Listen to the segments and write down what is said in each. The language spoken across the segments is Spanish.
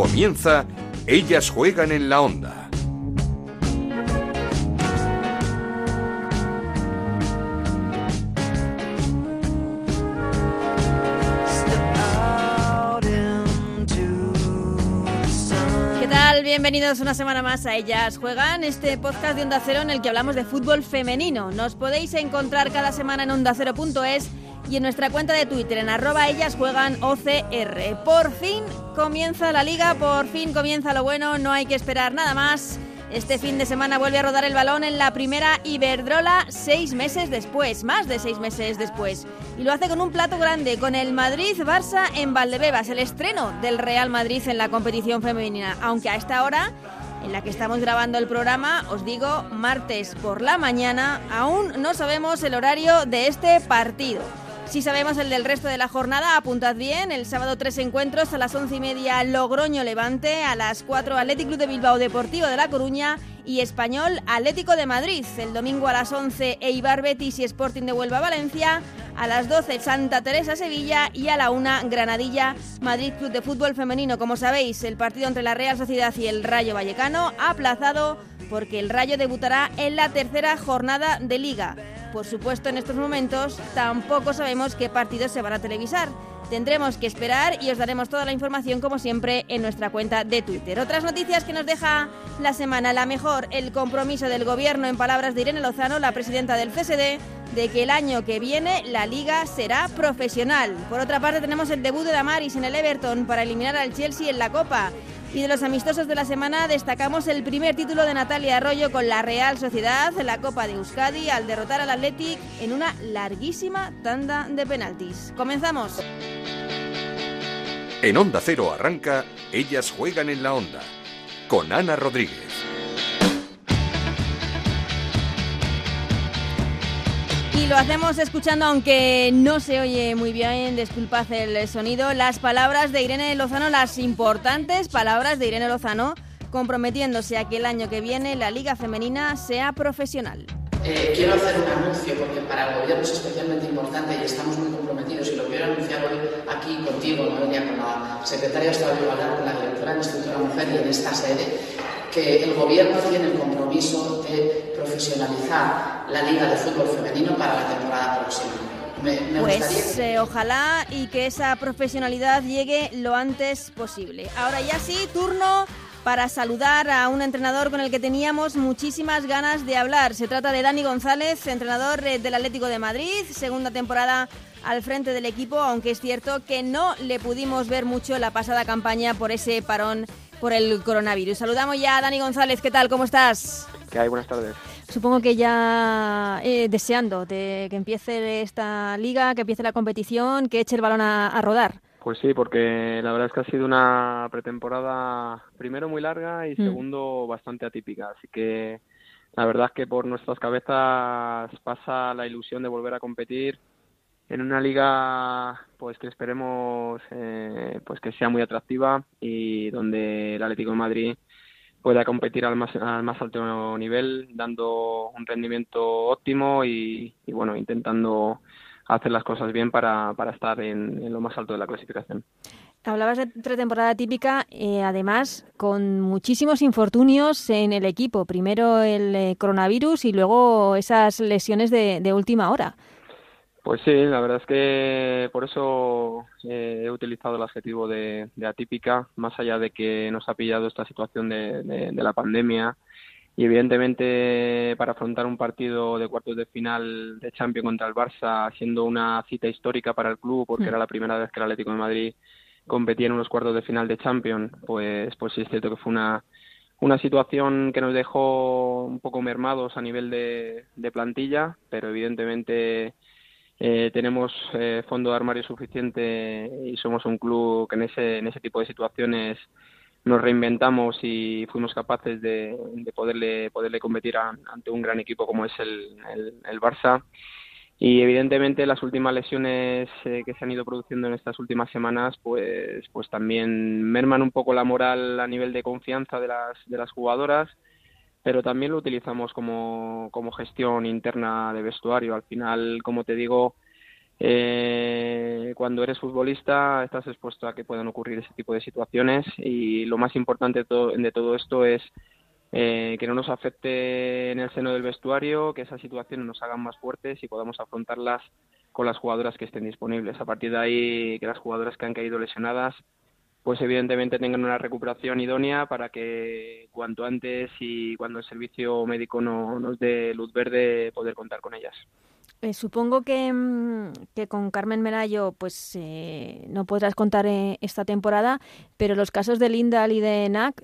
Comienza Ellas juegan en la onda. ¿Qué tal? Bienvenidos una semana más a Ellas Juegan, este podcast de Onda Cero en el que hablamos de fútbol femenino. Nos podéis encontrar cada semana en ondacero.es y en nuestra cuenta de Twitter en arroba ellas juegan OCR. Por fin comienza la liga, por fin comienza lo bueno, no hay que esperar nada más. Este fin de semana vuelve a rodar el balón en la primera Iberdrola seis meses después, más de seis meses después. Y lo hace con un plato grande, con el Madrid-Barça en Valdebebas, el estreno del Real Madrid en la competición femenina. Aunque a esta hora en la que estamos grabando el programa, os digo, martes por la mañana, aún no sabemos el horario de este partido. Si sabemos el del resto de la jornada, apuntad bien. El sábado tres encuentros a las once y media Logroño Levante, a las 4 Atlético Club de Bilbao Deportivo de La Coruña y Español Atlético de Madrid. El domingo a las 11 Eibar Betis y Sporting de Huelva Valencia, a las 12 Santa Teresa Sevilla y a la 1 Granadilla Madrid Club de Fútbol Femenino. Como sabéis, el partido entre la Real Sociedad y el Rayo Vallecano ha aplazado porque el Rayo debutará en la tercera jornada de liga. Por supuesto, en estos momentos tampoco sabemos qué partidos se van a televisar. Tendremos que esperar y os daremos toda la información como siempre en nuestra cuenta de Twitter. Otras noticias que nos deja la semana, la mejor, el compromiso del gobierno en palabras de Irene Lozano, la presidenta del CSD, de que el año que viene la liga será profesional. Por otra parte tenemos el debut de Damaris en el Everton para eliminar al Chelsea en la Copa. Y de los amistosos de la semana destacamos el primer título de Natalia Arroyo con la Real Sociedad, la Copa de Euskadi, al derrotar al Athletic en una larguísima tanda de penaltis. Comenzamos. En Onda Cero arranca Ellas juegan en la onda con Ana Rodríguez. Y lo hacemos escuchando, aunque no se oye muy bien, disculpad el sonido, las palabras de Irene Lozano, las importantes palabras de Irene Lozano, comprometiéndose a que el año que viene la Liga Femenina sea profesional. Eh, quiero hacer un anuncio porque para el gobierno es especialmente importante y estamos muy comprometidos y lo quiero anunciar hoy aquí contigo, Noelia, con la secretaria de Estado de Igualdad, con la directora del Instituto de la Mujer y en esta sede, que el gobierno tiene el compromiso de profesionalizar la Liga de Fútbol Femenino para la temporada próxima. Me, me Pues gustaría eh, ojalá y que esa profesionalidad llegue lo antes posible. Ahora ya sí, turno para saludar a un entrenador con el que teníamos muchísimas ganas de hablar. Se trata de Dani González, entrenador eh, del Atlético de Madrid, segunda temporada al frente del equipo, aunque es cierto que no le pudimos ver mucho la pasada campaña por ese parón por el coronavirus. Saludamos ya a Dani González, ¿qué tal? ¿Cómo estás? ¿Qué hay? Buenas tardes. Supongo que ya eh, deseando de que empiece esta liga, que empiece la competición, que eche el balón a, a rodar. Pues sí, porque la verdad es que ha sido una pretemporada primero muy larga y Mm. segundo bastante atípica. Así que la verdad es que por nuestras cabezas pasa la ilusión de volver a competir en una liga pues que esperemos eh, pues que sea muy atractiva y donde el Atlético de Madrid pueda competir al más, al más alto nivel, dando un rendimiento óptimo y, bueno, intentando hacer las cosas bien para, para estar en, lo más alto de la clasificación. Hablabas de pretemporada típica, eh, además con muchísimos infortunios en el equipo. Primero el eh, coronavirus y luego esas lesiones de última hora. Pues sí, la verdad es que por eso eh, he utilizado el adjetivo de, de atípica, más allá de que nos ha pillado esta situación de, de- de la pandemia y evidentemente para afrontar un partido de cuartos de final de Champions contra el Barça, siendo una cita histórica para el club, porque Mm. era la primera vez que el Atlético de Madrid competía en unos cuartos de final de Champions, pues, pues sí es cierto que fue una, una situación que nos dejó un poco mermados a nivel de, de plantilla, pero evidentemente eh, tenemos eh, fondo de armario suficiente y somos un club que en ese, en ese tipo de situaciones nos reinventamos y fuimos capaces de, de poderle, poderle competir ante un gran equipo como es el, el, el Barça. Y evidentemente las últimas lesiones eh, que se han ido produciendo en estas últimas semanas, pues, pues también merman un poco la moral a nivel de confianza de las, de las jugadoras, pero también lo utilizamos como, como gestión interna de vestuario. Al final, como te digo, eh, cuando eres futbolista estás expuesto a que puedan ocurrir ese tipo de situaciones y lo más importante de todo, de todo esto es eh, que no nos afecte en el seno del vestuario, que esas situaciones nos hagan más fuertes y podamos afrontarlas con las jugadoras que estén disponibles. A partir de ahí, que las jugadoras que han caído lesionadas, pues evidentemente tengan una recuperación idónea para que cuanto antes y cuando el servicio médico no, nos dé luz verde, poder contar con ellas. Eh, supongo que, mm, que, con Carmen Merayo pues eh, no podrás contar eh, esta temporada, pero los casos de Lindal y de NAC,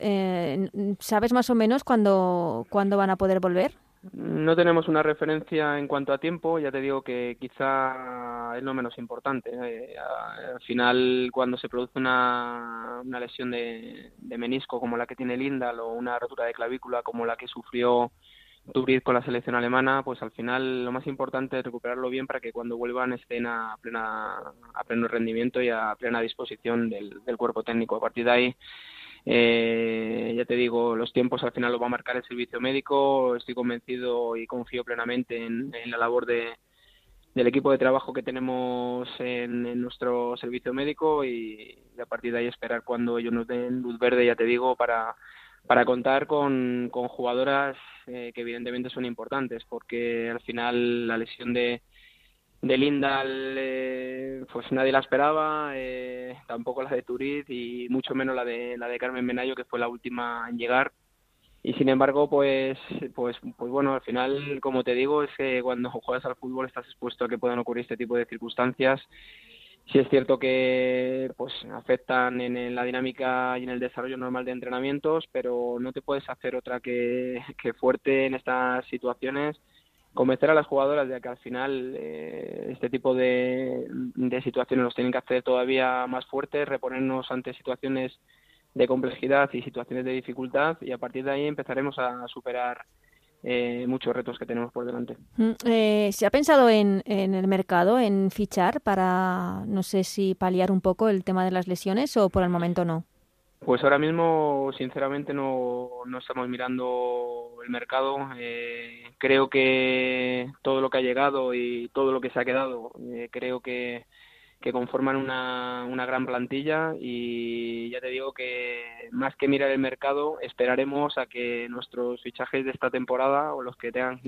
¿sabes más o menos cuándo, cuándo van a poder volver? No tenemos una referencia en cuanto a tiempo, ya te digo que quizá es lo menos importante. al final, cuando se produce una, una lesión de, menisco como la que tiene Lindal o una rotura de clavícula como la que sufrió Turid con la selección alemana, pues al final lo más importante es recuperarlo bien para que cuando vuelvan estén a, plena, a pleno rendimiento y a plena disposición del, cuerpo técnico. A partir de ahí, eh, ya te digo, los tiempos al final lo va a marcar el servicio médico. Estoy convencido y confío plenamente en, la labor de, del equipo de trabajo que tenemos en, nuestro servicio médico y, y, a partir de ahí esperar cuando ellos nos den luz verde, ya te digo, para para contar con, con jugadoras eh, que evidentemente son importantes, porque al final la lesión de, de Lindal eh, pues nadie la esperaba, eh, tampoco la de Turiz y mucho menos la de la de Carmen Menayo que fue la última en llegar. Y sin embargo pues pues pues bueno al final como te digo es que cuando juegas al fútbol estás expuesto a que puedan ocurrir este tipo de circunstancias. Sí es cierto que pues afectan en, la dinámica y en el desarrollo normal de entrenamientos, pero no te puedes hacer otra que, fuerte en estas situaciones convencer a las jugadoras de que al final eh, este tipo de, situaciones nos tienen que hacer todavía más fuertes, reponernos ante situaciones de complejidad y situaciones de dificultad y a partir de ahí empezaremos a superar eh, muchos retos que tenemos por delante. Mm, eh, ¿Se ha pensado en, en, el mercado, en fichar para, no sé si paliar un poco el tema de las lesiones o por el momento no? Pues ahora mismo, sinceramente, no, no estamos mirando el mercado. Eh, creo que todo lo que ha llegado y todo lo que se ha quedado, creo que que conforman una, una gran plantilla y ya te digo que más que mirar el mercado esperaremos a que nuestros fichajes de esta temporada o los que tengan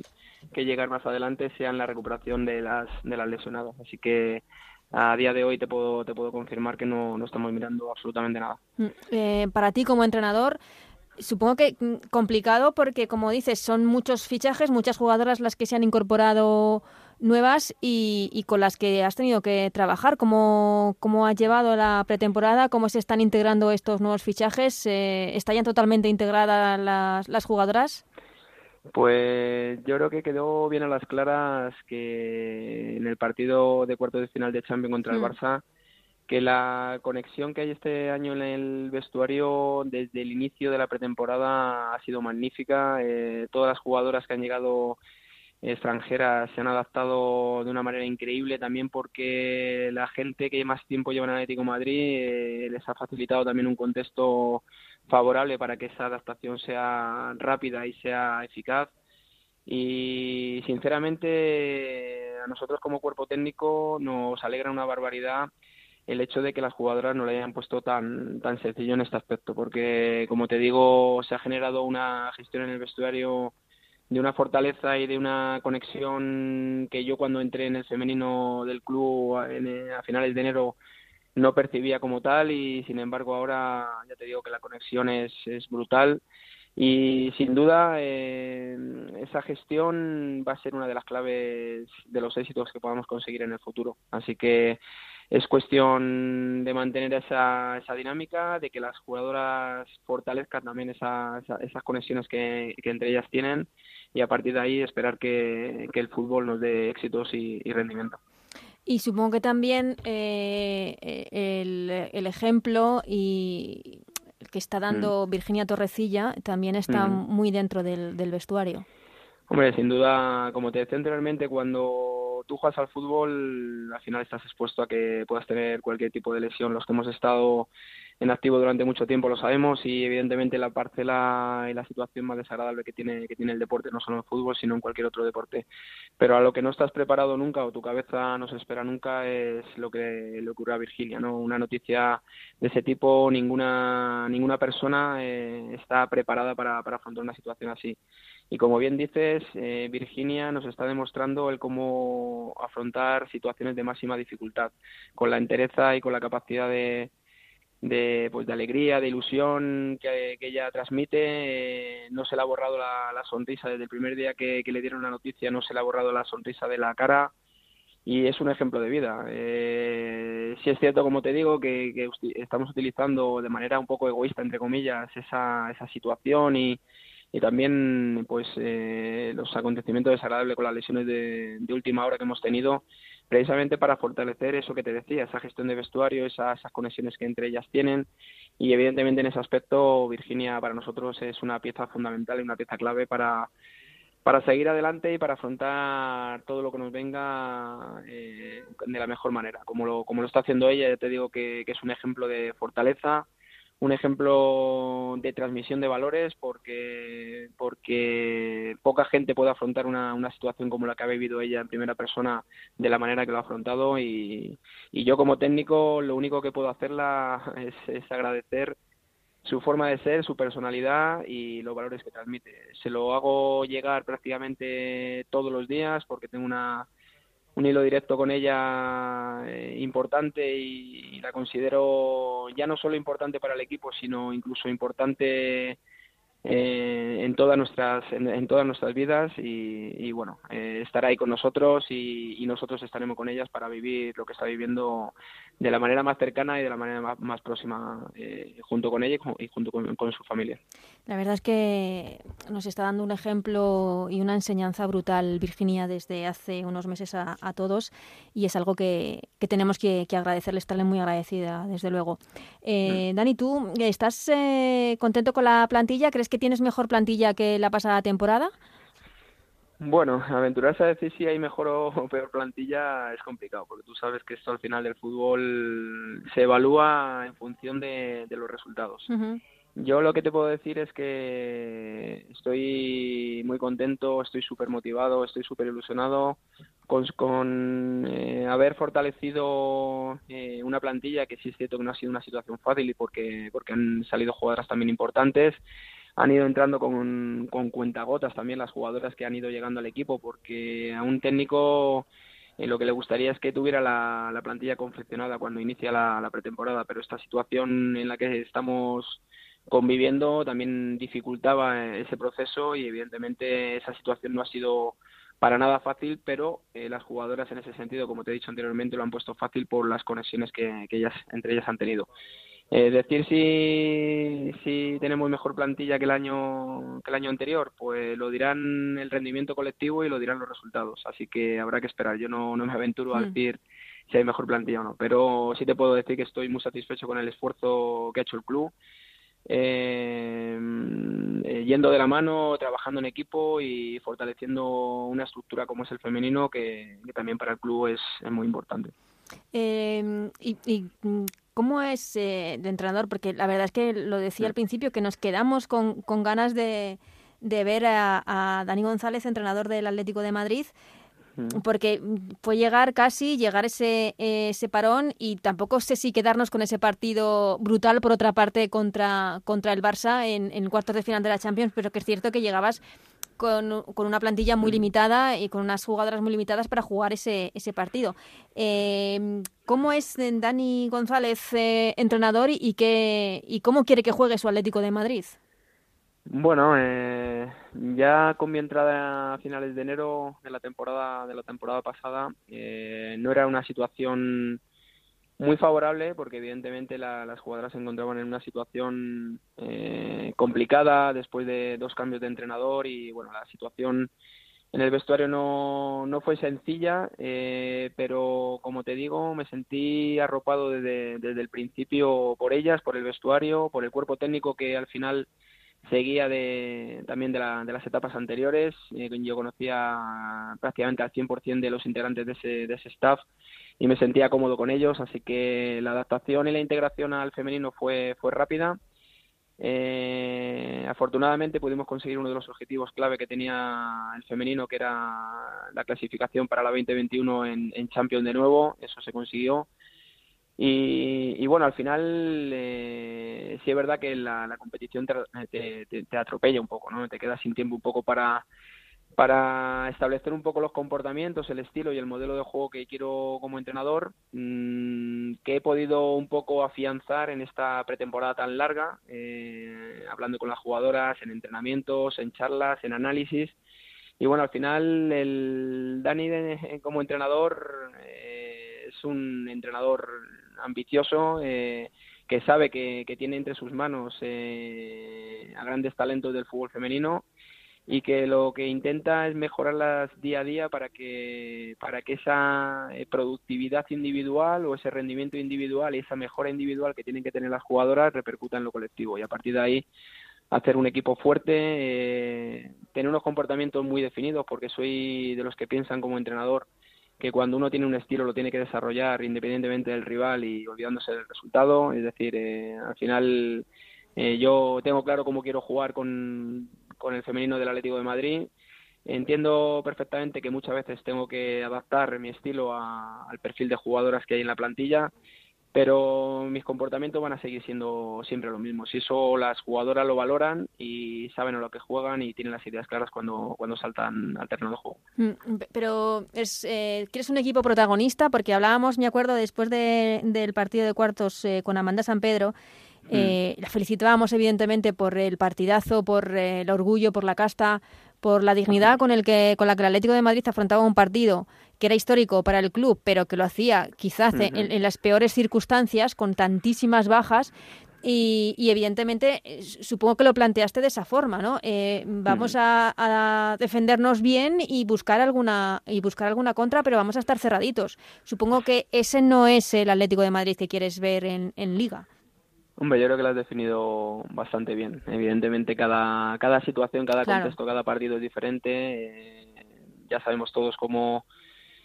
que llegar más adelante sean la recuperación de las de las lesionadas así que a día de hoy te puedo te puedo confirmar que no, no estamos mirando absolutamente nada mm, eh, para ti como entrenador Supongo que mm, complicado porque, como dices, son muchos fichajes, muchas jugadoras las que se han incorporado nuevas y, con las que has tenido que trabajar. ¿Cómo, ¿Cómo has llevado la pretemporada? ¿Cómo se están integrando estos nuevos fichajes? Eh, ¿Están ya totalmente integradas las, las jugadoras? Pues yo creo que quedó bien a las claras que en el partido de cuarto de final de Champions contra el mm. Barça, que la conexión que hay este año en el vestuario desde el inicio de la pretemporada ha sido magnífica. Eh, todas las jugadoras que han llegado extranjeras se han adaptado de una manera increíble también porque la gente que más tiempo lleva en Atlético Madrid eh, les ha facilitado también un contexto favorable para que esa adaptación sea rápida y sea eficaz. Y sinceramente a nosotros como cuerpo técnico nos alegra una barbaridad el hecho de que las jugadoras no le hayan puesto tan tan sencillo en este aspecto porque como te digo se ha generado una gestión en el vestuario de una fortaleza y de una conexión que yo cuando entré en el femenino del club a finales de enero no percibía como tal y sin embargo ahora ya te digo que la conexión es, es brutal y sin duda eh, esa gestión va a ser una de las claves de los éxitos que podamos conseguir en el futuro. Así que es cuestión de mantener esa, esa dinámica, de que las jugadoras fortalezcan también esa, esas conexiones que, entre ellas tienen y a partir de ahí esperar que, el fútbol nos dé éxitos y, rendimiento. Y supongo que también eh, el, el, ejemplo y que está dando mm. Virginia Torrecilla también está mm. muy dentro del, del vestuario. Hombre, sin duda, como te decía anteriormente, cuando tú juegas al fútbol, al final estás expuesto a que puedas tener cualquier tipo de lesión. Los que hemos estado en activo durante mucho tiempo, lo sabemos, y evidentemente la parcela y la situación más desagradable que tiene, que tiene el deporte, no solo en fútbol, sino en cualquier otro deporte. Pero a lo que no estás preparado nunca o tu cabeza no se espera nunca es lo que le ocurrió a Virginia, ¿no? Una noticia de ese tipo, ninguna, ninguna persona eh, está preparada para, para afrontar una situación así. Y como bien dices, eh, Virginia nos está demostrando el cómo afrontar situaciones de máxima dificultad, con la entereza y con la capacidad de, de, pues, de alegría, de ilusión que, ella transmite. Eh, no se le ha borrado la, sonrisa desde el primer día que, le dieron la noticia, no se le ha borrado la sonrisa de la cara y es un ejemplo de vida. Eh, sí es cierto, como te digo, que, que, estamos utilizando de manera un poco egoísta, entre comillas, esa, esa situación y, y también pues eh, los acontecimientos desagradables con las lesiones de, última hora que hemos tenido precisamente para fortalecer eso que te decía esa gestión de vestuario esas, conexiones que entre ellas tienen. Y evidentemente en ese aspecto Virginia para nosotros es una pieza fundamental y una pieza clave para para seguir adelante y para afrontar todo lo que nos venga eh, de la mejor manera como lo como lo está haciendo ella. Te digo que es un ejemplo de fortaleza un ejemplo de transmisión de valores porque porque poca gente puede afrontar una, una situación como la que ha vivido ella en primera persona de la manera que lo ha afrontado y, y yo como técnico lo único que puedo hacerla es, es agradecer su forma de ser, su personalidad y los valores que transmite. Se lo hago llegar prácticamente todos los días porque tengo una, un hilo directo con ella eh, importante y, la considero ya no solo importante para el equipo, sino incluso importante eh, en todas nuestras en, todas nuestras vidas y, bueno eh, estará ahí con nosotros y, nosotros estaremos con ellas para vivir lo que está viviendo de la manera más cercana y de la manera más, próxima eh, junto con ella y, junto con, su familia. La verdad es que nos está dando un ejemplo y una enseñanza brutal Virginia desde hace unos meses a, todos y es algo que, tenemos que, agradecerle, estarle muy agradecida desde luego. Eh, mm. Dani, ¿tú estás eh, contento con la plantilla? ¿Crees que tienes mejor plantilla que la pasada temporada? Bueno, aventurarse a decir si hay mejor o peor plantilla es complicado, porque tú sabes que esto al final del fútbol se evalúa en función de, los resultados. Yo lo que te puedo decir es que estoy muy contento, estoy súper motivado, estoy súper ilusionado con, con eh, haber fortalecido eh, una plantilla que sí es cierto que no ha sido una situación fácil y porque, porque han salido jugadoras también importantes han ido entrando con, con cuentagotas también las jugadoras que han ido llegando al equipo, porque a un técnico eh, lo que le gustaría es que tuviera la, la plantilla confeccionada cuando inicia la, pretemporada, pero esta situación en la que estamos conviviendo también dificultaba ese proceso y evidentemente esa situación no ha sido para nada fácil, pero eh, las jugadoras en ese sentido, como te he dicho anteriormente, lo han puesto fácil por las conexiones que, que ellas entre ellas han tenido. Eh, decir si, si tenemos mejor plantilla que el año que el año anterior, pues lo dirán el rendimiento colectivo y lo dirán los resultados. Así que habrá que esperar. Yo no, no me aventuro a mm. decir si hay mejor plantilla o no, pero sí te puedo decir que estoy muy satisfecho con el esfuerzo que ha hecho el club. Eh, eh, yendo de la mano, trabajando en equipo y fortaleciendo una estructura como es el femenino, que, también para el club es, muy importante. y, y ¿Cómo es eh, de entrenador? Porque la verdad es que lo decía al principio, que nos quedamos con, con ganas de, de ver a, Dani González, entrenador del Atlético de Madrid, porque fue llegar casi, llegar ese, ese parón y tampoco sé si quedarnos con ese partido brutal, por otra parte, contra, contra el Barça en, en cuartos de final de la Champions, pero que es cierto que llegabas con, con, una plantilla muy mm. limitada y con unas jugadoras muy limitadas para jugar ese, ese partido. Eh, ¿Cómo es eh, Dani González eh, entrenador y, qué, y cómo quiere que juegue su Atlético de Madrid? Bueno, ya con mi entrada a finales de enero de la temporada de la temporada pasada no era una situación muy favorable porque evidentemente las jugadoras se encontraban en una situación eh, complicada después de dos cambios de entrenador y bueno la situación en el vestuario no, no fue sencilla eh, pero como te digo me sentí arropado desde, desde el principio por ellas por el vestuario por el cuerpo técnico que al final seguía de, también de, la, de las etapas anteriores. Eh, yo conocía prácticamente al 100% de los integrantes de ese, de ese staff y me sentía cómodo con ellos, así que la adaptación y la integración al femenino fue, fue rápida. Eh, afortunadamente pudimos conseguir uno de los objetivos clave que tenía el femenino, que era la clasificación para la 2021 en, en Champions de nuevo, eso se consiguió. Y, bueno, al final eh, sí es verdad que la, competición te, te, atropella un poco, ¿no? Te quedas sin tiempo un poco para, para establecer un poco los comportamientos, el estilo y el modelo de juego que quiero como entrenador, mm, que he podido un poco afianzar en esta pretemporada tan larga, eh, hablando con las jugadoras, en entrenamientos, en charlas, en análisis. Y bueno, al final el Dani como entrenador eh, es un entrenador ambicioso. Eh, que sabe que, que, tiene entre sus manos a grandes talentos del fútbol femenino y que lo que intenta es mejorarlas día a día para que para que esa eh, productividad individual o ese rendimiento individual y esa mejora individual que tienen que tener las jugadoras repercuta en lo colectivo. Y a partir de ahí hacer un equipo fuerte, eh, tener unos comportamientos muy definidos porque soy de los que piensan como entrenador que cuando uno tiene un estilo lo tiene que desarrollar independientemente del rival y olvidándose del resultado, es decir, eh, al final yo tengo claro cómo quiero jugar con con el femenino del Atlético de Madrid. Entiendo perfectamente que muchas veces tengo que adaptar mi estilo al perfil de jugadoras que hay en la plantilla, pero mis comportamientos van a seguir siendo siempre los mismos. Si eso las jugadoras lo valoran y saben a lo que juegan y tienen las ideas claras cuando, cuando saltan al terreno de juego. Mm, pero es, eh, ¿quieres un equipo protagonista? Porque hablábamos, me acuerdo, después del partido de cuartos eh, con Amanda San Pedro. Eh, la felicitábamos evidentemente por el partidazo, por eh, el orgullo, por la casta, por la dignidad con el que con la que el Atlético de Madrid afrontaba un partido que era histórico para el club, pero que lo hacía quizás en, las peores circunstancias, con tantísimas bajas. Y, evidentemente eh, supongo que lo planteaste de esa forma, ¿no? vamos a, a, defendernos bien y buscar alguna y buscar alguna contra, pero vamos a estar cerraditos. Supongo que ese no es el Atlético de Madrid que quieres ver en, en Liga. Hombre, yo creo que lo has definido bastante bien. Evidentemente, cada, cada situación, cada contexto, cada partido es diferente. Eh, ya sabemos todos cómo,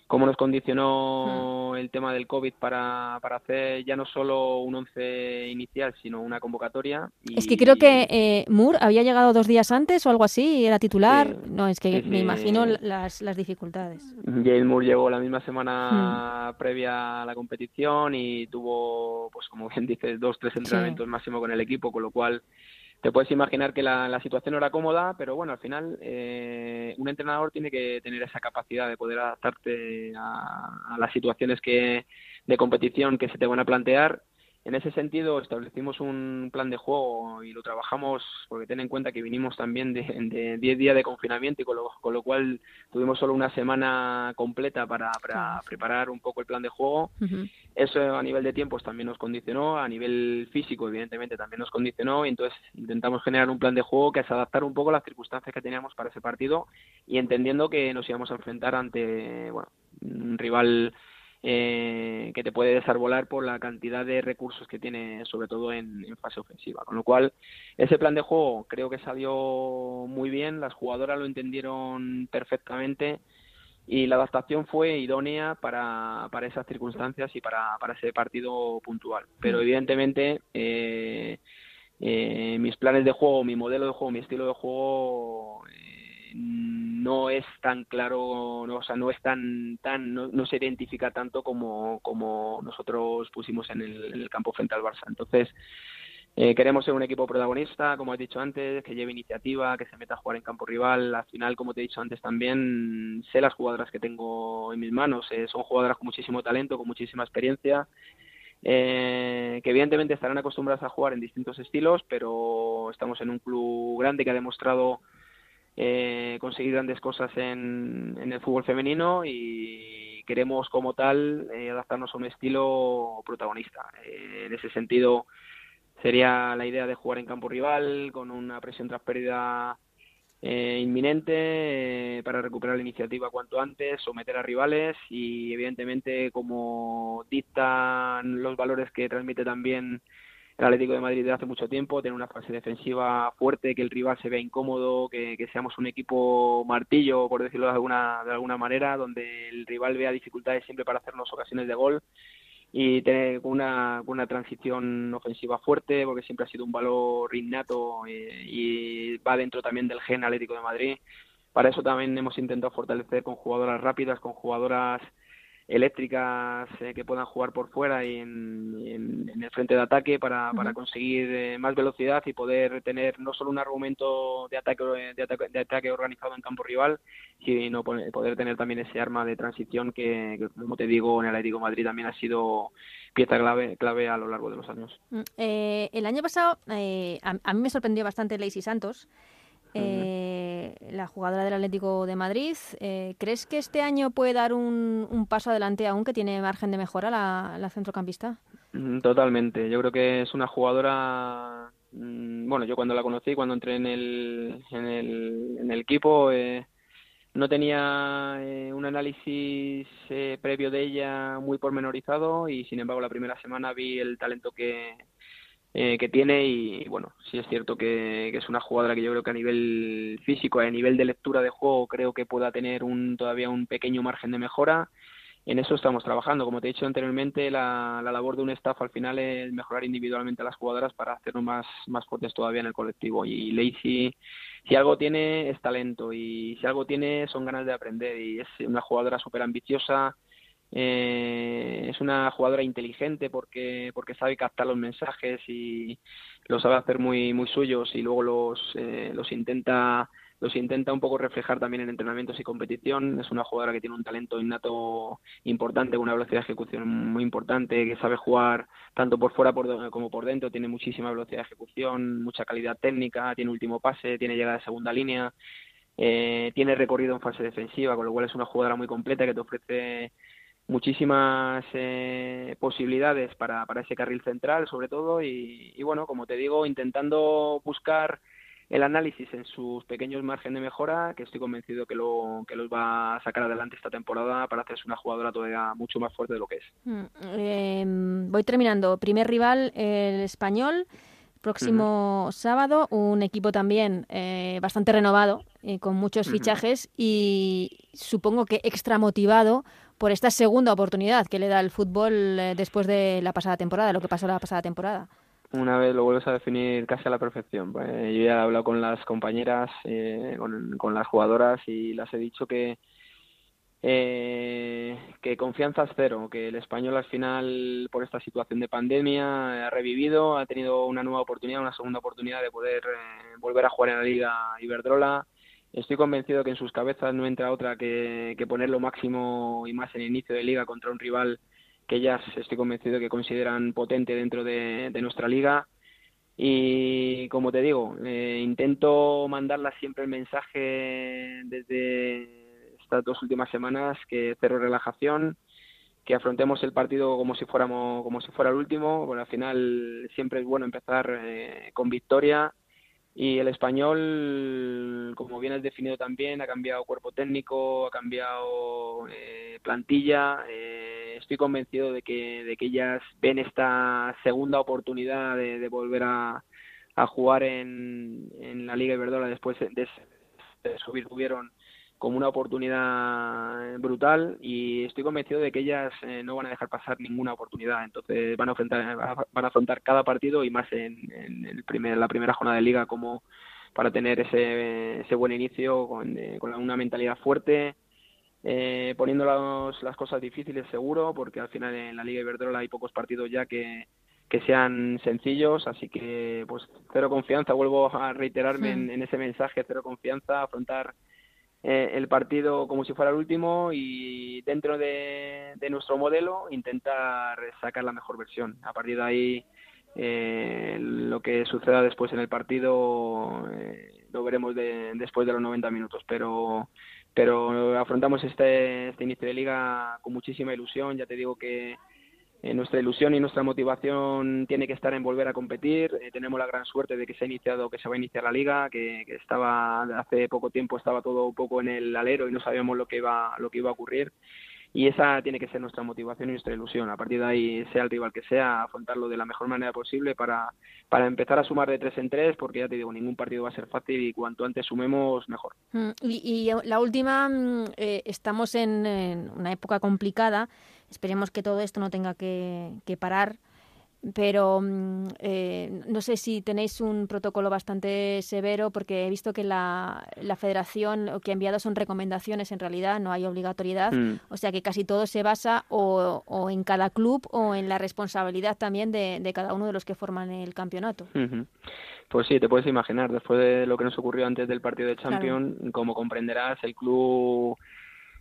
cómo nos condicionó mm. el tema del COVID para, para hacer ya no solo un once inicial, sino una convocatoria. Es que creo que eh, Moore había llegado dos días antes o algo así, era titular. no, es que me imagino las, las dificultades. James Moore llegó la misma semana mm. previa a la competición y tuvo, pues como bien dices, dos, tres entrenamientos máximo con el equipo, con lo cual te puedes imaginar que la, situación no era cómoda, pero bueno, al final eh, un entrenador tiene que tener esa capacidad de poder adaptarte a, a las situaciones que, de competición que se te van a plantear en ese sentido, establecimos un plan de juego y lo trabajamos porque ten en cuenta que vinimos también de 10 días de confinamiento y con lo, con lo, cual tuvimos solo una semana completa para, preparar un poco el plan de juego. Eso a nivel de tiempos también nos condicionó, a nivel físico evidentemente también nos condicionó y entonces intentamos generar un plan de juego que se adaptar un poco a las circunstancias que teníamos para ese partido y entendiendo que nos íbamos a enfrentar ante bueno, un rival eh, que te puede desarbolar por la cantidad de recursos que tiene, sobre todo en, fase ofensiva. Con lo cual, ese plan de juego creo que salió muy bien, las jugadoras lo entendieron perfectamente y la adaptación fue idónea para, para esas circunstancias y para, para ese partido puntual. Pero mm. evidentemente eh, eh, mis planes de juego, mi modelo de juego, mi estilo de juego no es tan claro, no, o sea, no es tan, tan no, se identifica tanto como, como nosotros pusimos en el, campo frente al Barça. Entonces, eh, queremos ser un equipo protagonista, como he dicho antes, que lleve iniciativa, que se meta a jugar en campo rival. Al final, como te he dicho antes también, sé las jugadoras que tengo en mis manos. Eh, son jugadoras con muchísimo talento, con muchísima experiencia. Eh, que evidentemente estarán acostumbradas a jugar en distintos estilos, pero estamos en un club grande que ha demostrado eh, conseguir grandes cosas en, el fútbol femenino y queremos como tal eh, adaptarnos a un estilo protagonista. Eh, en ese sentido sería la idea de jugar en campo rival con una presión tras pérdida eh, inminente para recuperar la iniciativa cuanto antes, someter a rivales y evidentemente como dictan los valores que transmite también el Atlético de Madrid desde hace mucho tiempo, tener una fase defensiva fuerte, que el rival se vea incómodo, que, seamos un equipo martillo, por decirlo de alguna, de alguna manera, donde el rival vea dificultades siempre para hacernos ocasiones de gol y tener una, una transición ofensiva fuerte, porque siempre ha sido un valor innato eh, y va dentro también del gen Atlético de Madrid. Para eso también hemos intentado fortalecer con jugadoras rápidas, con jugadoras eléctricas eh, que puedan jugar por fuera y en, el frente de ataque para, para conseguir eh, más velocidad y poder tener no solo un argumento de ataque, de ataque, de ataque organizado en campo rival, sino poder tener también ese arma de transición que, como te digo, en el Atlético Madrid también ha sido pieza clave, clave a lo largo de los años. Mm, eh, el año pasado a, a, mí me sorprendió bastante Lacey Santos eh, la jugadora del Atlético de Madrid. Eh, ¿Crees que este año puede dar un, paso adelante aún que tiene margen de mejora la, centrocampista? Mm, totalmente. Yo creo que es una jugadora. Mm, bueno, yo cuando la conocí, cuando entré en el, en el, en el equipo, eh, no tenía eh, un análisis previo de ella muy pormenorizado y sin embargo la primera semana vi el talento que, eh, que tiene y, bueno, sí es cierto que, es una jugadora que yo creo que a nivel físico, a nivel de lectura de juego, creo que pueda tener un, todavía un pequeño margen de mejora. En eso estamos trabajando. Como te he dicho anteriormente, la, la labor de un staff al final es mejorar individualmente a las jugadoras para hacernos más, más fuertes todavía en el colectivo. Y Lacey, si algo tiene, es talento y si algo tiene, son ganas de aprender. Y es una jugadora súper ambiciosa, eh, es una jugadora inteligente porque porque sabe captar los mensajes y los sabe hacer muy muy suyos y luego los eh, los intenta los intenta un poco reflejar también en entrenamientos y competición. Es una jugadora que tiene un talento innato importante, una velocidad de ejecución muy importante, que sabe jugar tanto por fuera como por dentro, tiene muchísima velocidad de ejecución, mucha calidad técnica, tiene último pase, tiene llegada de segunda línea, eh, tiene recorrido en fase defensiva, con lo cual es una jugadora muy completa que te ofrece muchísimas eh, posibilidades para, para ese carril central sobre todo y, bueno como te digo intentando buscar el análisis en sus pequeños márgenes de mejora que estoy convencido que lo que los va a sacar adelante esta temporada para hacerse una jugadora todavía mucho más fuerte de lo que es. Mm, em, voy terminando. Primer rival el español próximo sábado un equipo también eh, bastante renovado eh, con muchos fichajes y supongo que extra motivado por esta segunda oportunidad que le da el fútbol eh, después de la pasada temporada, lo que pasó la pasada temporada. Una vez lo vuelves a definir casi a la perfección. Pues, yo ya he hablado con las compañeras, eh, con, las jugadoras y las he dicho que eh, que confianza es cero, que el español al final por esta situación de pandemia ha revivido, ha tenido una nueva oportunidad, una segunda oportunidad de poder volver a jugar en la Liga Iberdrola Estoy convencido que en sus cabezas no entra otra que, poner lo máximo y más en el inicio de liga contra un rival que ellas estoy convencido que consideran potente dentro de, nuestra liga. Y como te digo, eh, intento mandarlas siempre el mensaje desde estas dos últimas semanas que cero relajación, que afrontemos el partido como si fuéramos como si fuera el último. Bueno, al final siempre es bueno empezar eh, con victoria y el español, como bien has definido también, ha cambiado cuerpo técnico, ha cambiado eh, plantilla. Eh, estoy convencido de que, de que ellas ven esta segunda oportunidad de, volver a, a jugar en, en la Liga Iberdrola después de, de subir. Tuvieron como una oportunidad brutal y estoy convencido de que ellas eh, no van a dejar pasar ninguna oportunidad. Entonces van a afrontar, van a afrontar cada partido y más en, el primer, la primera jornada de liga como para tener ese, ese buen inicio con, eh, con una mentalidad fuerte, eh, poniendo las cosas difíciles seguro, porque al final en la Liga Iberdrola hay pocos partidos ya que, que sean sencillos, así que pues cero confianza, vuelvo a reiterarme en, en, ese mensaje, cero confianza, afrontar eh, el partido como si fuera el último y dentro de, nuestro modelo intentar sacar la mejor versión. A partir de ahí, eh, lo que suceda después en el partido eh, lo veremos después de los 90 minutos, pero pero afrontamos este, este inicio de liga con muchísima ilusión. Ya te digo que eh, nuestra ilusión y nuestra motivación tiene que estar en volver a competir. Eh, tenemos la gran suerte de que se ha iniciado, que se va a iniciar la liga, que, estaba hace poco tiempo estaba todo un poco en el alero y no sabíamos lo que iba lo que iba a ocurrir. y esa tiene que ser nuestra motivación y nuestra ilusión. A partir de ahí, sea el rival que sea, afrontarlo de la mejor manera posible para, para empezar a sumar de tres en tres, porque ya te digo, ningún partido va a ser fácil y cuanto antes sumemos, mejor. Mm, y, la última, mm, eh, estamos en, una época complicada, esperemos que todo esto no tenga que, que parar pero mm, eh, no sé si tenéis un protocolo bastante severo porque he visto que la, la federación lo que ha enviado son recomendaciones en realidad, no hay obligatoriedad, mm. o sea que casi todo se basa o, o, en cada club o en la responsabilidad también de, de, cada uno de los que forman el campeonato. Pues sí, te puedes imaginar, después de lo que nos ocurrió antes del partido de Champions, como comprenderás, el club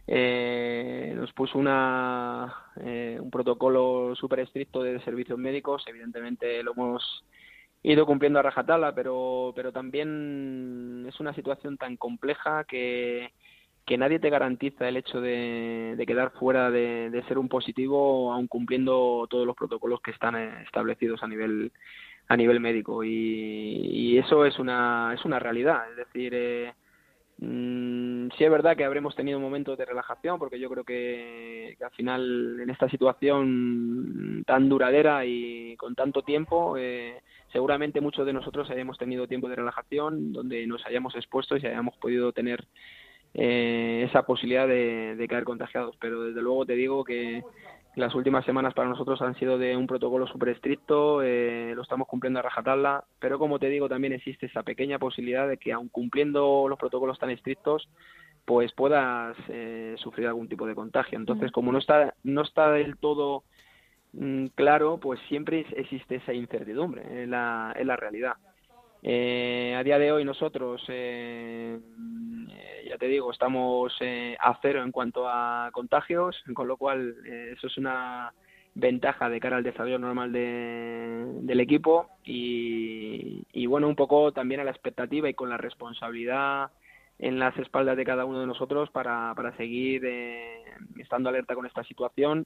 eh, nos puso una, eh, un protocolo súper estricto de servicios médicos. Evidentemente lo hemos ido cumpliendo a rajatabla, pero, pero también es una situación tan compleja que, que nadie te garantiza el hecho de, quedar fuera de, ser un positivo aun cumpliendo todos los protocolos que están establecidos a nivel a nivel médico y, y eso es una es una realidad es decir eh, Mm, sí es verdad que habremos tenido momentos de relajación porque yo creo que, al final en esta situación tan duradera y con tanto tiempo eh, seguramente muchos de nosotros hayamos tenido tiempo de relajación donde nos hayamos expuesto y hayamos podido tener eh, esa posibilidad de, de caer contagiados. Pero desde luego te digo que las últimas semanas para nosotros han sido de un protocolo súper estricto, eh, lo estamos cumpliendo a rajatabla, pero como te digo, también existe esa pequeña posibilidad de que, aun cumpliendo los protocolos tan estrictos, pues puedas eh, sufrir algún tipo de contagio. Entonces, como no está, no está del todo mm, claro, pues siempre existe esa incertidumbre en la, en la realidad. Eh, a día de hoy nosotros eh, ya te digo, estamos eh, a cero en cuanto a contagios, con lo cual eh, eso es una ventaja de cara al desarrollo normal del equipo y, bueno, un poco también a la expectativa y con la responsabilidad en las espaldas de cada uno de nosotros para, para seguir eh, estando alerta con esta situación,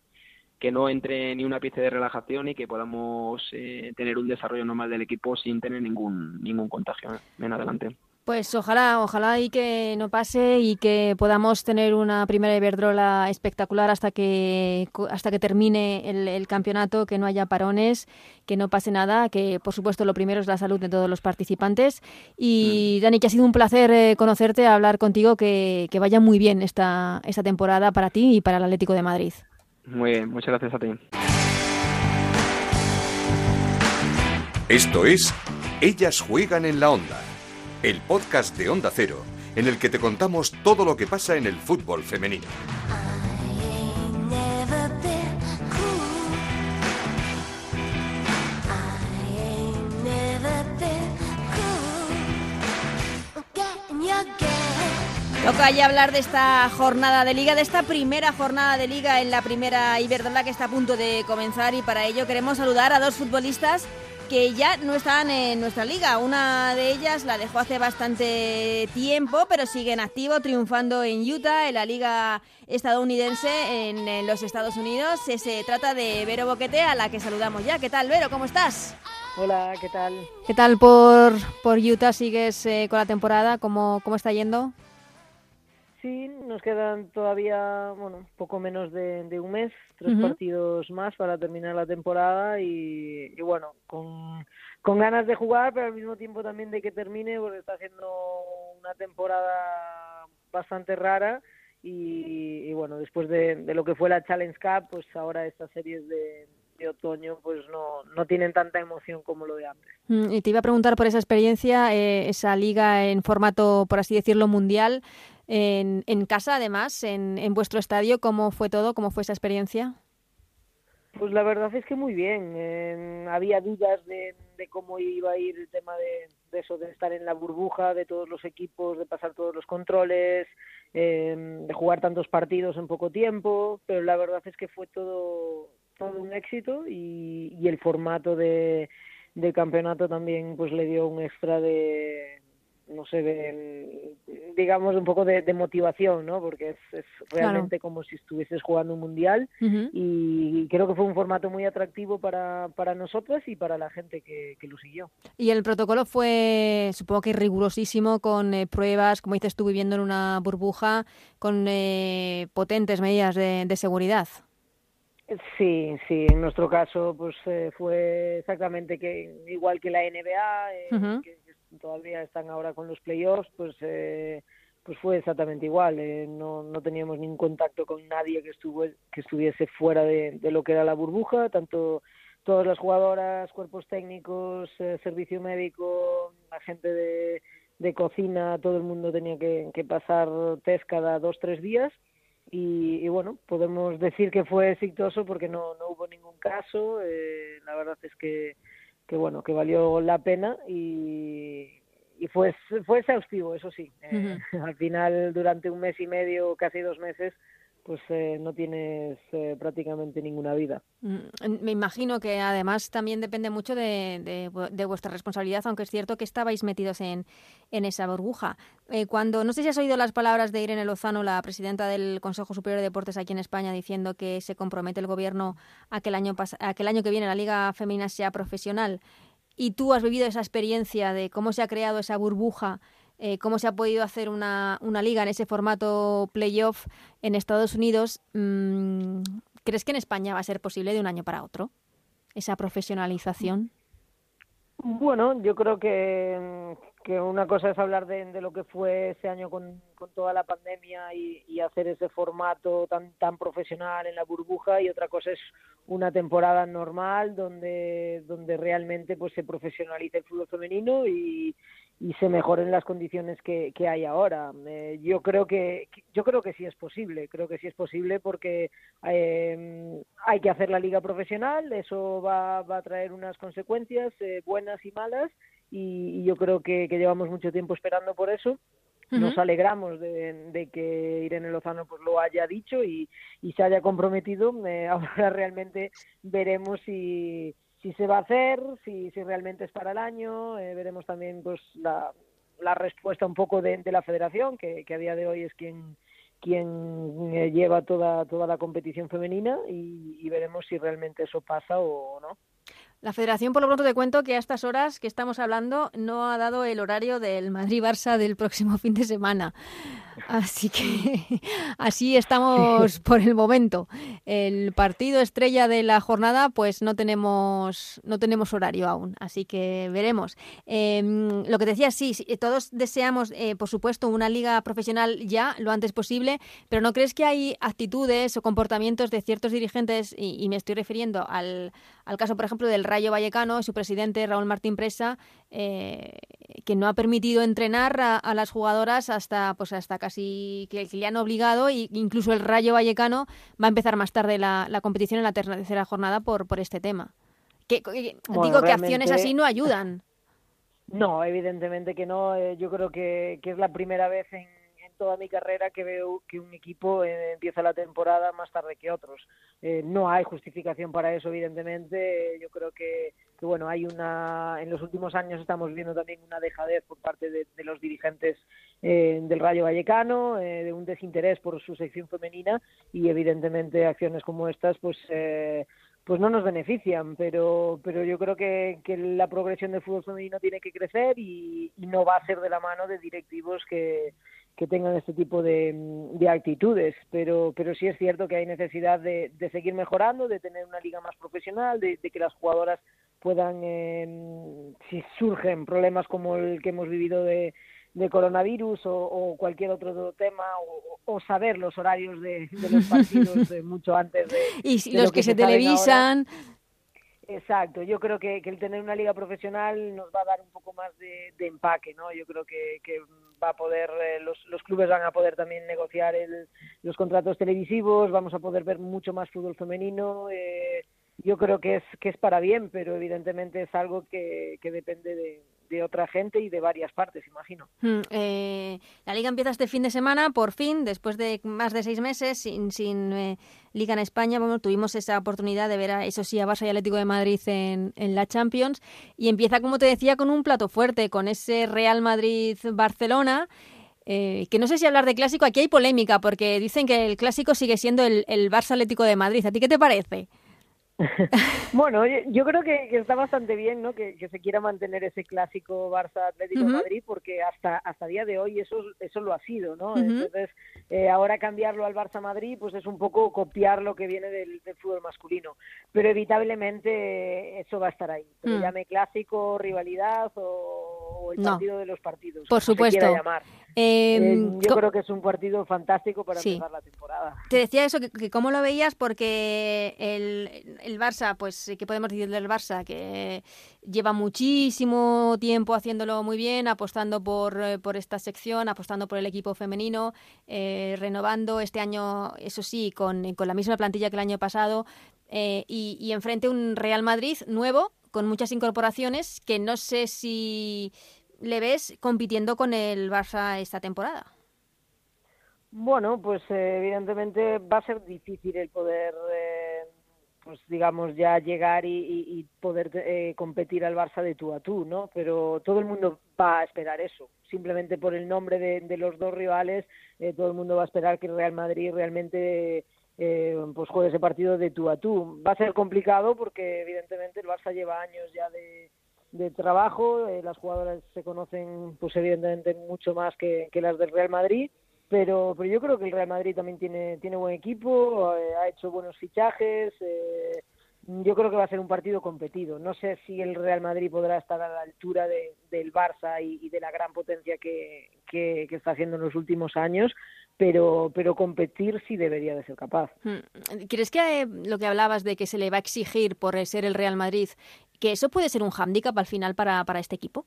que no entre ni una pieza de relajación y que podamos tener un desarrollo normal del equipo sin tener ningún, ningún contagio en adelante. Pues ojalá, ojalá y que no pase y que podamos tener una primera Iberdrola espectacular hasta que hasta que termine el, campeonato, que no haya parones, que no pase nada, que por supuesto lo primero es la salud de todos los participantes. Y mm. Dani, que ha sido un placer eh, conocerte, hablar contigo, que, que vaya muy bien esta, esta temporada para ti y para el Atlético de Madrid. Muy bien, muchas gracias a ti. Esto es Ellas juegan en la onda el podcast de Onda Cero, en el que te contamos todo lo que pasa en el fútbol femenino. Toca ya hablar de esta jornada de liga, de esta primera jornada de liga en la primera Iberdrola que está a punto de comenzar y para ello queremos saludar a dos futbolistas que ya no están en nuestra liga. Una de ellas la dejó hace bastante tiempo, pero sigue en activo, triunfando en Utah, en la liga estadounidense en, los Estados Unidos. Se, trata de Vero Boquete, a la que saludamos ya. ¿Qué tal, Vero? ¿Cómo estás? Hola, ¿qué tal? ¿Qué tal por, por Utah? ¿Sigues eh, con la temporada? ¿Cómo, ¿Cómo está yendo? Sí, nos quedan todavía, bueno, poco menos de, un mes, tres partidos más para terminar la temporada y, bueno, con, con, ganas de jugar, pero al mismo tiempo también de que termine, porque está siendo una temporada bastante rara y, bueno, después de, lo que fue la Challenge Cup, pues ahora estas series de, de otoño pues no, no tienen tanta emoción como lo de antes. Mm, y te iba a preguntar por esa experiencia, eh, esa liga en formato, por así decirlo, mundial en, en casa, además, en, en vuestro estadio. ¿Cómo fue todo? ¿Cómo fue esa experiencia? Pues la verdad es que muy bien. había dudas de, de, cómo iba a ir el tema de, eso, de estar en la burbuja, de todos los equipos, de pasar todos los controles, em, de jugar tantos partidos en poco tiempo, pero la verdad es que fue todo, todo un éxito y, y el formato de, de campeonato también pues le dio un extra de, no se ven, digamos, un poco de, motivación, ¿no? Porque es, realmente como si estuvieses jugando un mundial y creo que fue un formato muy atractivo para, para nosotros y para la gente que, lo siguió. Y el protocolo fue, supongo que rigurosísimo, con eh, pruebas, como dices tú, viviendo en una burbuja, con eh, potentes medidas de, seguridad. Sí, sí, en nuestro caso pues eh, fue exactamente que igual que la NBA, que todavía están ahora con los playoffs, pues eh, pues fue exactamente igual. Eh, no, no teníamos ningún contacto con nadie que estuvo que estuviese fuera de, lo que era la burbuja, tanto todas las jugadoras, cuerpos técnicos, eh, servicio médico, la gente de, cocina, todo el mundo tenía que, que pasar test cada dos tres días. Y, y, bueno, podemos decir que fue exitoso porque no, no hubo ningún caso. la verdad es que que bueno, que valió la pena y, y fue, fue exhaustivo, eso sí. Eh, al final, durante un mes y medio, casi dos meses, pues eh, no tienes eh, prácticamente ninguna vida. Mm, me imagino que además también depende mucho de, de, vuestra responsabilidad, aunque es cierto que estabais metidos en, esa burbuja. Eh, cuando no sé si has oído las palabras de Irene Lozano, la presidenta del Consejo Superior de Deportes aquí en España, diciendo que se compromete el gobierno a que el año, a que el año que viene la Liga Femenina sea profesional. Y tú has vivido esa experiencia de cómo se ha creado esa burbuja eh, cómo se ha podido hacer una, una, liga en ese formato playoff en Estados Unidos, mm, ¿crees que en España va a ser posible de un año para otro esa profesionalización? Bueno, yo creo que, que una cosa es hablar de, de, lo que fue ese año con, con toda la pandemia y, y, hacer ese formato tan tan profesional en la burbuja y otra cosa es una temporada normal donde donde realmente pues se profesionaliza el fútbol femenino y, y se mejoren las condiciones que, que hay ahora. Eh, yo creo que yo creo que sí es posible, creo que sí es posible porque eh, hay que hacer la liga profesional, eso va, va a traer unas consecuencias eh, buenas y malas y, yo creo que, que, llevamos mucho tiempo esperando por eso. Nos alegramos de, de, que Irene Lozano pues lo haya dicho y, y se haya comprometido. ahora realmente veremos si si se va a hacer, si, si realmente es para el año. Eh, veremos también pues la, la respuesta un poco de, la federación, que, que, a día de hoy es quien quien eh, lleva toda toda la competición femenina y veremos si realmente eso pasa o no. La federación, por lo pronto, te cuento que a estas horas que estamos hablando no ha dado el horario del Madrid-Barça del próximo fin de semana. Así que así estamos por el momento. El partido estrella de la jornada, pues no tenemos, no tenemos horario aún. Así que veremos. Em, lo que decía, sí, todos deseamos, eh, por supuesto, una liga profesional ya lo antes posible, pero ¿no crees que hay actitudes o comportamientos de ciertos dirigentes, y, y me estoy refiriendo al, al caso, por ejemplo, del Rayo Vallecano, su presidente Raúl Martín Presa, eh, que no ha permitido entrenar a, las jugadoras hasta pues hasta casi que, le han obligado e incluso el Rayo Vallecano va a empezar más tarde la, competición en la tercera jornada por, por este tema. Que, digo que acciones así no ayudan. No, evidentemente que no. Eh, yo creo que, que es la primera vez en toda mi carrera que veo que un equipo eh, empieza la temporada más tarde que otros. Eh, no hay justificación para eso, evidentemente. Yo creo que, que, bueno, hay una. En los últimos años estamos viendo también una dejadez por parte de, los dirigentes eh, del Rayo Vallecano, eh, de un desinterés por su sección femenina y, evidentemente, acciones como estas, pues. Eh, pues no nos benefician, pero, pero yo creo que, la progresión del fútbol femenino tiene que crecer y no va a ser de la mano de directivos que, que tengan este tipo de, de, actitudes, pero, pero sí es cierto que hay necesidad de, de seguir mejorando, de tener una liga más profesional, de, de que las jugadoras puedan, eh, si surgen problemas como el que hemos vivido de, coronavirus o, o, cualquier otro tema o, o, saber los horarios de, de los partidos mucho antes de y los que, se, televisan Exacto, yo creo que, que, el tener una liga profesional nos va a dar un poco más de, empaque, ¿no? Yo creo que, que va a poder, eh, los, los clubes van a poder también negociar el, los contratos televisivos, vamos a poder ver mucho más fútbol femenino. Eh, yo creo que es que es para bien, pero evidentemente es algo que, que depende de, de otra gente y de varias partes, imagino. Hmm, eh, la liga empieza este fin de semana, por fin, después de más de seis meses sin, sin eh, liga en España. Bueno, tuvimos esa oportunidad de ver, a, eso sí, a Barça y Atlético de Madrid en, en la Champions. Y empieza, como te decía, con un plato fuerte, con ese Real Madrid-Barcelona. Eh, que no sé si hablar de clásico, aquí hay polémica, porque dicen que el clásico sigue siendo el, el Barça Atlético de Madrid. ¿A ti qué te parece? bueno, yo creo que, está bastante bien, ¿no? Que, se quiera mantener ese clásico Barça Atlético Madrid, porque hasta hasta día de hoy eso eso lo ha sido, ¿no? Entonces eh, ahora cambiarlo al Barça Madrid, pues es un poco copiar lo que viene del, fútbol masculino, pero evitablemente eso va a estar ahí. Se mm. llame clásico, rivalidad o, el partido de los partidos. Por supuesto. llamar. Em, eh, yo creo que es un partido fantástico para empezar la temporada. Te decía eso, que, cómo lo veías, porque el, el Barça, pues, ¿qué podemos decir del Barça? Que lleva muchísimo tiempo haciéndolo muy bien, apostando por, eh, por esta sección, apostando por el equipo femenino, eh, renovando este año, eso sí, con, con, la misma plantilla que el año pasado, y, y enfrente un Real Madrid nuevo, con muchas incorporaciones, que no sé si le ves compitiendo con el Barça esta temporada? Bueno, pues eh, evidentemente va a ser difícil el poder, eh, pues digamos, ya llegar y, poder eh, competir al Barça de tú a tú, ¿no? Pero todo el mundo va a esperar eso. Simplemente por el nombre de, los dos rivales, todo el mundo va a esperar que Real Madrid realmente pues juegue ese partido de tú a tú. Va a ser complicado porque evidentemente el Barça lleva años ya de de trabajo. Eh, las jugadoras se conocen, pues evidentemente, mucho más que, las del Real Madrid. Pero, pero yo creo que el Real Madrid también tiene, tiene buen equipo, eh, ha hecho buenos fichajes. Eh, yo creo que va a ser un partido competido. No sé si el Real Madrid podrá estar a la altura de, del Barça y, de la gran potencia que, que, está haciendo en los últimos años, pero, pero competir sí debería de ser capaz. Hmm. ¿Crees que lo que hablabas de que se le va a exigir por ser el Real Madrid que eso puede ser un hándicap al final para, para este equipo.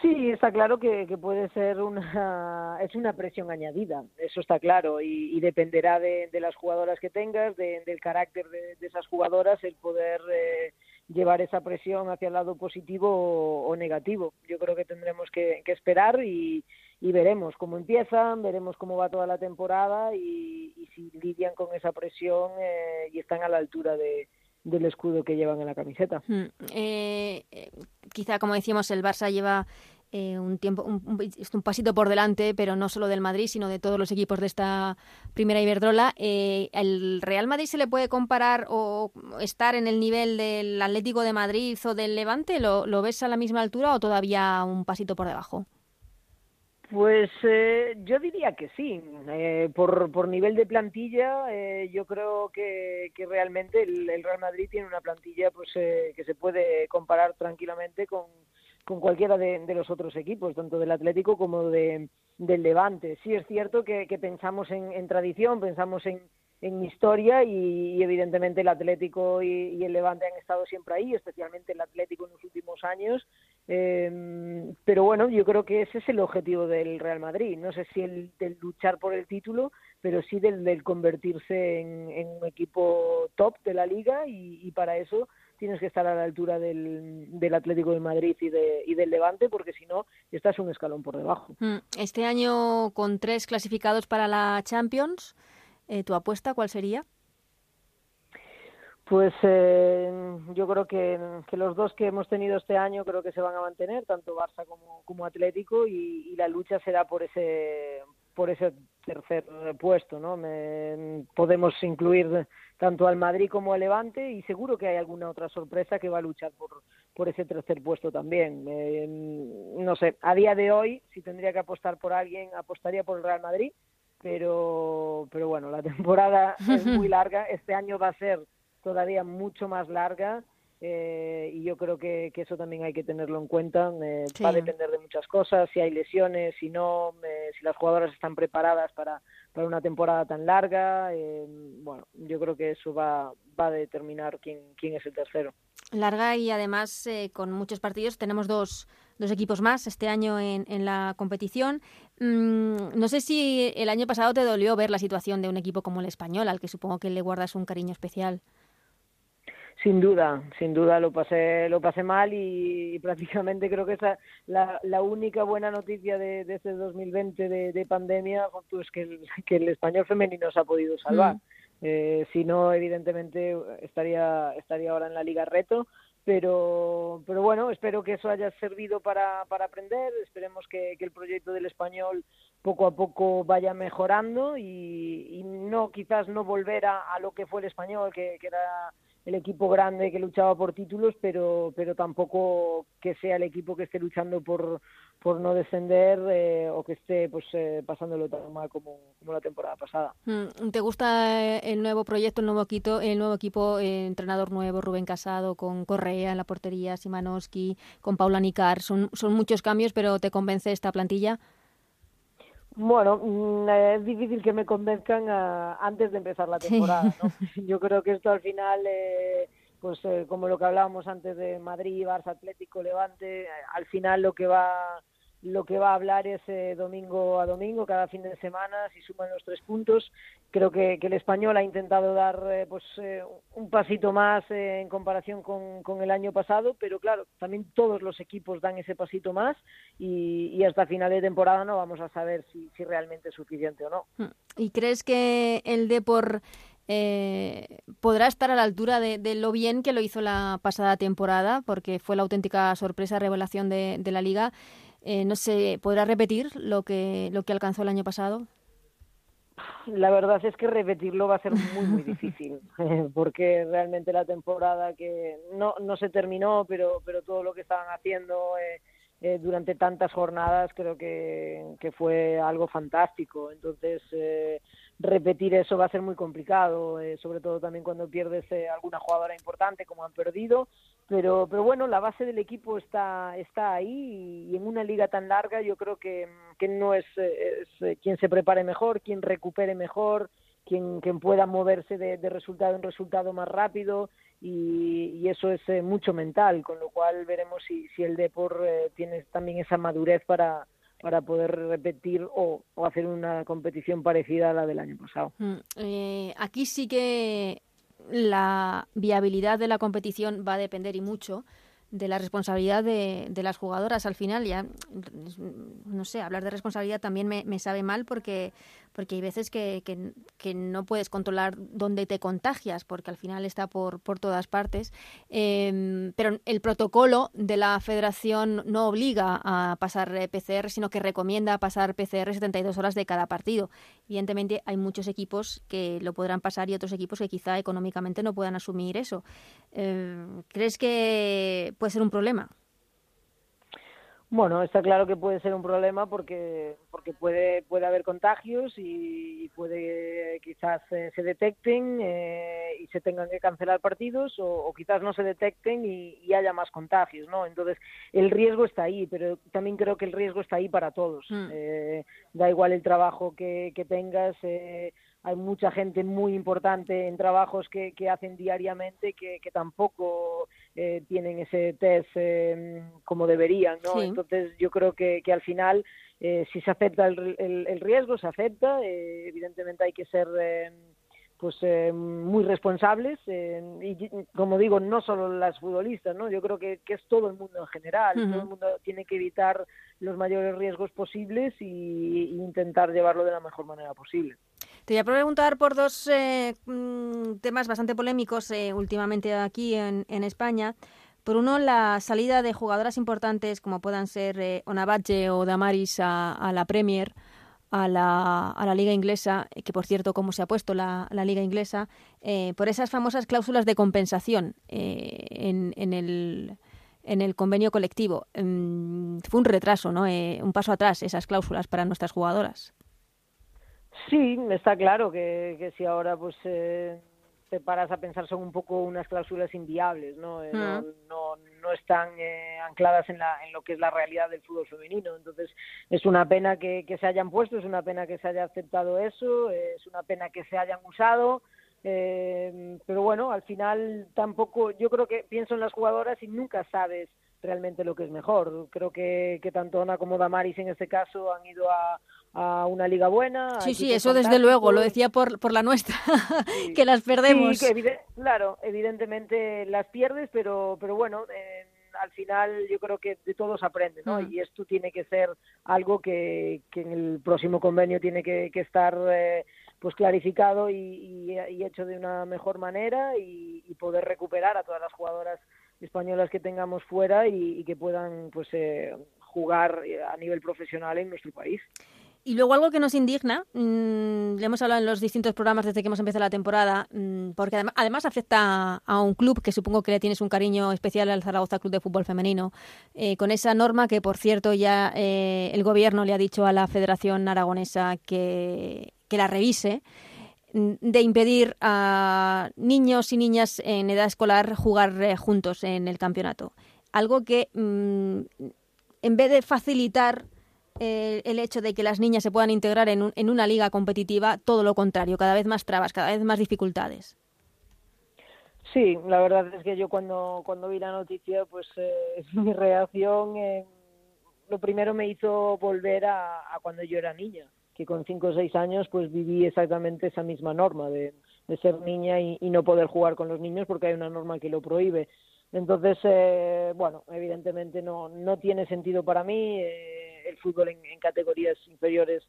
Sí, está claro que, puede ser una es una presión añadida, eso está claro y, dependerá de, las jugadoras que tengas, del carácter de, esas jugadoras, el poder eh, llevar esa presión hacia el lado positivo o, negativo. Yo creo que tendremos que, esperar y, veremos cómo empiezan, veremos cómo va toda la temporada y, si lidian con esa presión eh, y están a la altura de, del escudo que llevan en la camiseta. Hmm. Eh, eh, quizá, como decíamos, el Barça lleva eh, un tiempo, un, un, pasito por delante, pero no solo del Madrid, sino de todos los equipos de esta primera Iberdrola. ¿El Real Madrid se le puede comparar o estar en el nivel del Atlético de Madrid o del Levante? ¿Lo, lo ves a la misma altura o todavía un pasito por debajo? Pues eh, yo diría que sí. Eh, por, por nivel de plantilla, eh, yo creo que, que realmente el, Real Madrid tiene una plantilla pues que se puede comparar tranquilamente con, con cualquiera de, los otros equipos, tanto del Atlético como de, del Levante. Sí es cierto que, que pensamos en, en tradición, pensamos en, en historia y, evidentemente el Atlético y, el Levante han estado siempre ahí, especialmente el Atlético en los últimos años. Eh, pero bueno, yo creo que ese es el objetivo del Real Madrid. No sé si el del luchar por el título, pero sí del, del convertirse en, un equipo top de la liga y, para eso tienes que estar a la altura del, del Atlético de Madrid y, de, y del Levante, porque si no, estás un escalón por debajo. Mm, este año con tres clasificados para la Champions. Eh, ¿Tu apuesta cuál sería? Pues eh, yo creo que, los dos que hemos tenido este año creo que se van a mantener, tanto Barça como, como Atlético, y, la lucha será por ese por ese tercer puesto, ¿no? podemos incluir tanto al Madrid como al Levante y seguro que hay alguna otra sorpresa que va a luchar por, por ese tercer puesto también. Eh, no sé, a día de hoy, si tendría que apostar por alguien, apostaría por el Real Madrid, pero, pero bueno, la temporada es muy larga, este año va a ser todavía mucho más larga eh, y yo creo que, que, eso también hay que tenerlo en cuenta. Eh, va a depender de muchas cosas, si hay lesiones, si no, eh, si las jugadoras están preparadas para, para una temporada tan larga. bueno, yo creo que eso va, va a determinar quién, quién es el tercero. Larga y además con muchos partidos. Tenemos dos, dos equipos más este año en, en la competición. Mm, no sé si el año pasado te dolió ver la situación de un equipo como el español, al que supongo que le guardas un cariño especial. Sin duda, sin duda lo pasé, lo pasé mal y, prácticamente creo que esa la, la única buena noticia de, de este 2020 de, de pandemia pues que el, que el español femenino se ha podido salvar. Mm. Eh, si no, evidentemente estaría estaría ahora en la Liga Reto, pero pero bueno, espero que eso haya servido para, para aprender, esperemos que, que el proyecto del español poco a poco vaya mejorando y, y no quizás no volver a, a, lo que fue el español, que, que era el equipo grande que luchaba por títulos, pero, pero tampoco que sea el equipo que esté luchando por, por no descender eh, o que esté pues eh, pasándolo tan mal como, como, la temporada pasada. Mm, ¿Te gusta el nuevo proyecto, el nuevo equipo, el nuevo equipo, eh, entrenador nuevo, Rubén Casado, con Correa en la portería, Simanowski, con Paula Nicar? Son, son muchos cambios, pero ¿te convence esta plantilla? Bueno, mm, es difícil que me convenzcan a, antes de empezar la temporada. ¿no? Yo creo que esto al final, eh, pues eh, como lo que hablábamos antes de Madrid, Barça, Atlético, Levante, al final lo que va lo que va a hablar es eh, domingo a domingo, cada fin de semana, si suman los tres puntos. Creo que, el español ha intentado dar eh, pues eh, un pasito más en comparación con, el año pasado, pero claro, también todos los equipos dan ese pasito más y, hasta final de temporada no vamos a saber si, realmente es suficiente o no. Hmm. ¿Y crees que el Depor eh, podrá estar a la altura de, de, lo bien que lo hizo la pasada temporada, porque fue la auténtica sorpresa, revelación de, de la liga? Eh, no sé, ¿podrá repetir lo que, lo que alcanzó el año pasado? La verdad es que repetirlo va a ser muy, muy difícil, porque realmente la temporada que no, no se terminó, pero, pero todo lo que estaban haciendo eh, eh, durante tantas jornadas creo que, que, fue algo fantástico. Entonces, eh, repetir eso va a ser muy complicado, eh, sobre todo también cuando pierdes eh, alguna jugadora importante como han perdido, pero pero bueno, la base del equipo está está ahí y, en una liga tan larga yo creo que, que no es, es eh, quien se prepare mejor, quien recupere mejor, quien, quien pueda moverse de, de resultado en resultado más rápido y, eso es eh, mucho mental, con lo cual veremos si, si el Depor eh, tiene también esa madurez para para poder repetir o, o, hacer una competición parecida a la del año pasado. Mm, eh, aquí sí que la viabilidad de la competición va a depender y mucho de la responsabilidad de, de, las jugadoras al final ya no sé hablar de responsabilidad también me sabe mal porque porque hay veces que, no puedes controlar dónde te contagias, porque al final está por, por todas partes. Eh, pero el protocolo de la federación no obliga a pasar PCR, sino que recomienda pasar PCR 72 horas de cada partido. Evidentemente hay muchos equipos que lo podrán pasar y otros equipos que quizá económicamente no puedan asumir eso. Eh, ¿Crees que puede ser un problema? Bueno, está claro que puede ser un problema porque porque puede puede haber contagios y, puede quizás eh, se detecten eh, y se tengan que cancelar partidos o, o quizás no se detecten y, y, haya más contagios, ¿no? Entonces el riesgo está ahí, pero también creo que el riesgo está ahí para todos. Mm. Eh, da igual el trabajo que, que tengas. Hay mucha gente muy importante en trabajos que, que hacen diariamente que, que tampoco eh, tienen ese test eh, como deberían, ¿no? Sí. Entonces yo creo que, que al final eh, si se acepta el, el, el riesgo, se acepta, eh, evidentemente hay que ser eh, pues eh, muy responsables eh, y como digo no solo las futbolistas no yo creo que, que es todo el mundo en general uh -huh. todo el mundo tiene que evitar los mayores riesgos posibles y, y, intentar llevarlo de la mejor manera posible te preguntar por dos eh, mm, temas bastante polémicos eh, últimamente aquí en, España por uno, la salida de jugadoras importantes como puedan ser eh, o Damaris a, la Premier a la, liga inglesa, que por cierto, cómo se ha puesto la, liga inglesa, eh, por esas famosas cláusulas de compensación eh, en, en, el, en el convenio colectivo. Eh, fue un retraso, ¿no? Eh, un paso atrás esas cláusulas para nuestras jugadoras. Sí, está claro que, que si ahora pues eh, te paras a pensar son un poco unas cláusulas inviables, ¿no? Eh, no, no, no, están eh, ancladas en, la, en lo que es la realidad del fútbol femenino. Entonces, es una pena que, que se hayan puesto, es una pena que se haya aceptado eso, es una pena que se hayan usado. Eh, pero bueno, al final tampoco, yo creo que pienso en las jugadoras y nunca sabes realmente lo que es mejor. Creo que, que tanto Ana como Damaris en este caso han ido a, a una liga buena. Sí, sí, eso desde luego, lo decía por, por la nuestra, que las perdemos. Sí, claro, evidentemente las pierdes, pero, pero bueno, al final yo creo que de todos aprenden, ¿no? Mm. Y esto tiene que ser algo que, que en el próximo convenio tiene que, que estar eh, pues clarificado y, y, hecho de una mejor manera y, y, poder recuperar a todas las jugadoras españolas que tengamos fuera y, que puedan pues eh, jugar a nivel profesional en nuestro país. Y luego algo que nos indigna, mmm, le hemos hablado en los distintos programas desde que hemos empezado la temporada, mmm, porque además, afecta a un club que supongo que le tienes un cariño especial al Zaragoza Club de Fútbol Femenino, eh, con esa norma que, por cierto, ya eh, el gobierno le ha dicho a la Federación Aragonesa que, que la revise mm, de impedir a niños y niñas en edad escolar jugar eh, juntos en el campeonato. Algo que, en vez de facilitar el hecho de que las niñas se puedan integrar en, en una liga competitiva, todo lo contrario, cada vez más trabas, cada vez más dificultades. Sí, la verdad es que yo cuando, cuando vi la noticia, pues eh, mi reacción, eh, lo primero me hizo volver a, cuando yo era niña, que con cinco o seis años pues viví exactamente esa misma norma de, ser niña y, y, no poder jugar con los niños porque hay una norma que lo prohíbe. Entonces, eh, bueno, evidentemente no, no tiene sentido para mí. Eh, el fútbol en, en categorías inferiores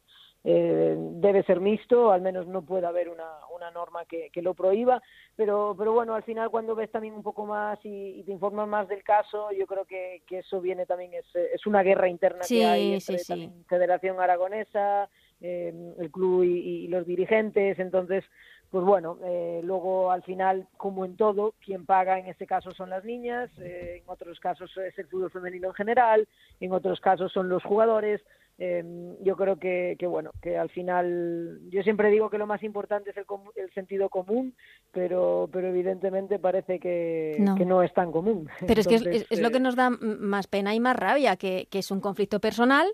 eh, debe ser mixto, al menos no puede haber una, una norma que, que, lo prohíba, pero, pero bueno, al final cuando ves también un poco más y, y te informas más del caso, yo creo que, que eso viene también, es, es una guerra interna sí, que hay entre sí, sí. Federación Aragonesa, eh, el club y, y, los dirigentes, entonces pues bueno, eh, luego al final, como en todo, quien paga en este caso son las niñas, eh, en otros casos es el fútbol femenino en general, en otros casos son los jugadores. Eh, yo creo que, que, bueno, que al final, yo siempre digo que lo más importante es el, el sentido común, pero, pero evidentemente parece que no. que no es tan común. Pero Entonces, es que es, es, lo que nos da más pena y más rabia, que, que es un conflicto personal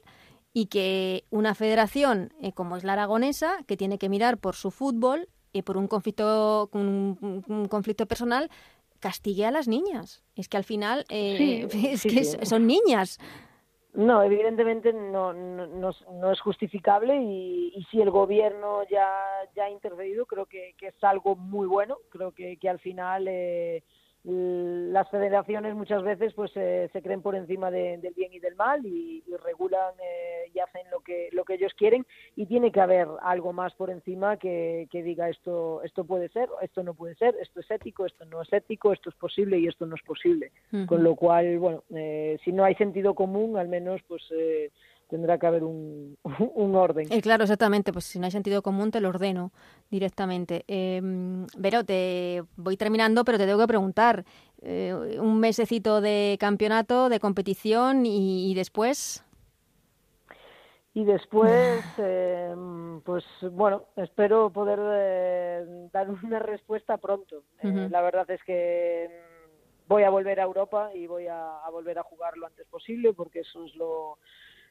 y que una federación eh, como es la aragonesa, que tiene que mirar por su fútbol, y por un conflicto, un, un conflicto personal castigue a las niñas. Es que al final eh, sí, es sí, que sí. son niñas. No, evidentemente no, no, no, no es justificable y, y, si el gobierno ya, ya ha intervenido, creo que, que es algo muy bueno. Creo que, que al final eh, las federaciones muchas veces pues eh, se creen por encima de, del bien y del mal y, y regulan eh, y hacen lo que lo que ellos quieren y tiene que haber algo más por encima que, que, diga esto esto puede ser esto no puede ser esto es ético esto no es ético esto es posible y esto no es posible uh -huh. con lo cual bueno eh, si no hay sentido común al menos pues eh, tendrá que haber un, un orden. Eh, claro, exactamente. Pues si no hay sentido común, te lo ordeno directamente. Eh, Vero, te voy terminando, pero te tengo que preguntar. Eh, un mesecito de campeonato, de competición y, y después. Y después, eh, pues bueno, espero poder eh, dar una respuesta pronto. Uh -huh. la verdad es que voy a volver a Europa y voy a, a volver a jugar lo antes posible porque eso es lo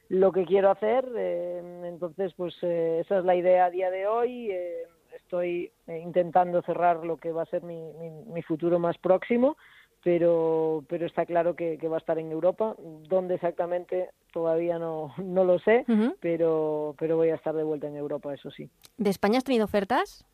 lo que quiero hacer. Eh, entonces, pues eh, esa es la idea a día de hoy. Eh, estoy intentando cerrar lo que va a ser mi, mi, mi futuro más próximo, pero, pero está claro que, que, va a estar en Europa. ¿Dónde exactamente? Todavía no, no lo sé, uh -huh. pero, pero voy a estar de vuelta en Europa, eso sí. ¿De España has tenido ofertas?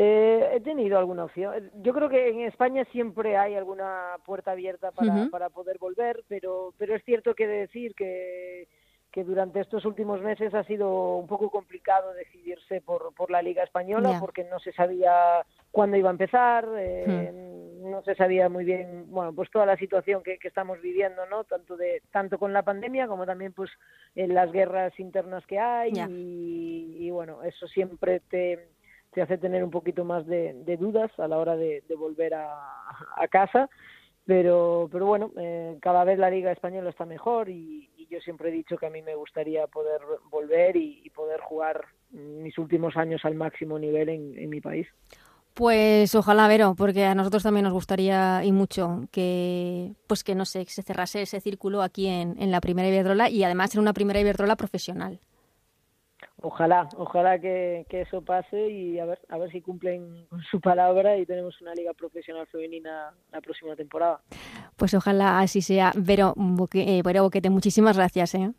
Eh, he tenido alguna opción. Yo creo que en España siempre hay alguna puerta abierta para, uh -huh. para poder volver, pero, pero es cierto que decir que, que durante estos últimos meses ha sido un poco complicado decidirse por, por la Liga Española yeah. porque no se sabía cuándo iba a empezar, eh, hmm. no se sabía muy bien, bueno, pues toda la situación que, que, estamos viviendo, ¿no? Tanto de tanto con la pandemia como también pues en las guerras internas que hay yeah. y, y bueno, eso siempre te te hace tener un poquito más de, dudas a la hora de, volver a, casa. Pero, pero bueno, eh, cada vez la Liga Española está mejor y, yo siempre he dicho que a mí me gustaría poder volver y, poder jugar mis últimos años al máximo nivel en, en, mi país. Pues ojalá, Vero, porque a nosotros también nos gustaría y mucho que, pues que no sé, que se cerrase ese círculo aquí en, en la primera Iberdrola y además en una primera Iberdrola profesional. Ojalá, ojalá que, que, eso pase y a ver, a ver si cumplen con su palabra y tenemos una liga profesional femenina la próxima temporada. Pues ojalá así sea. Vero, eh, Boquete, muchísimas gracias. ¿eh?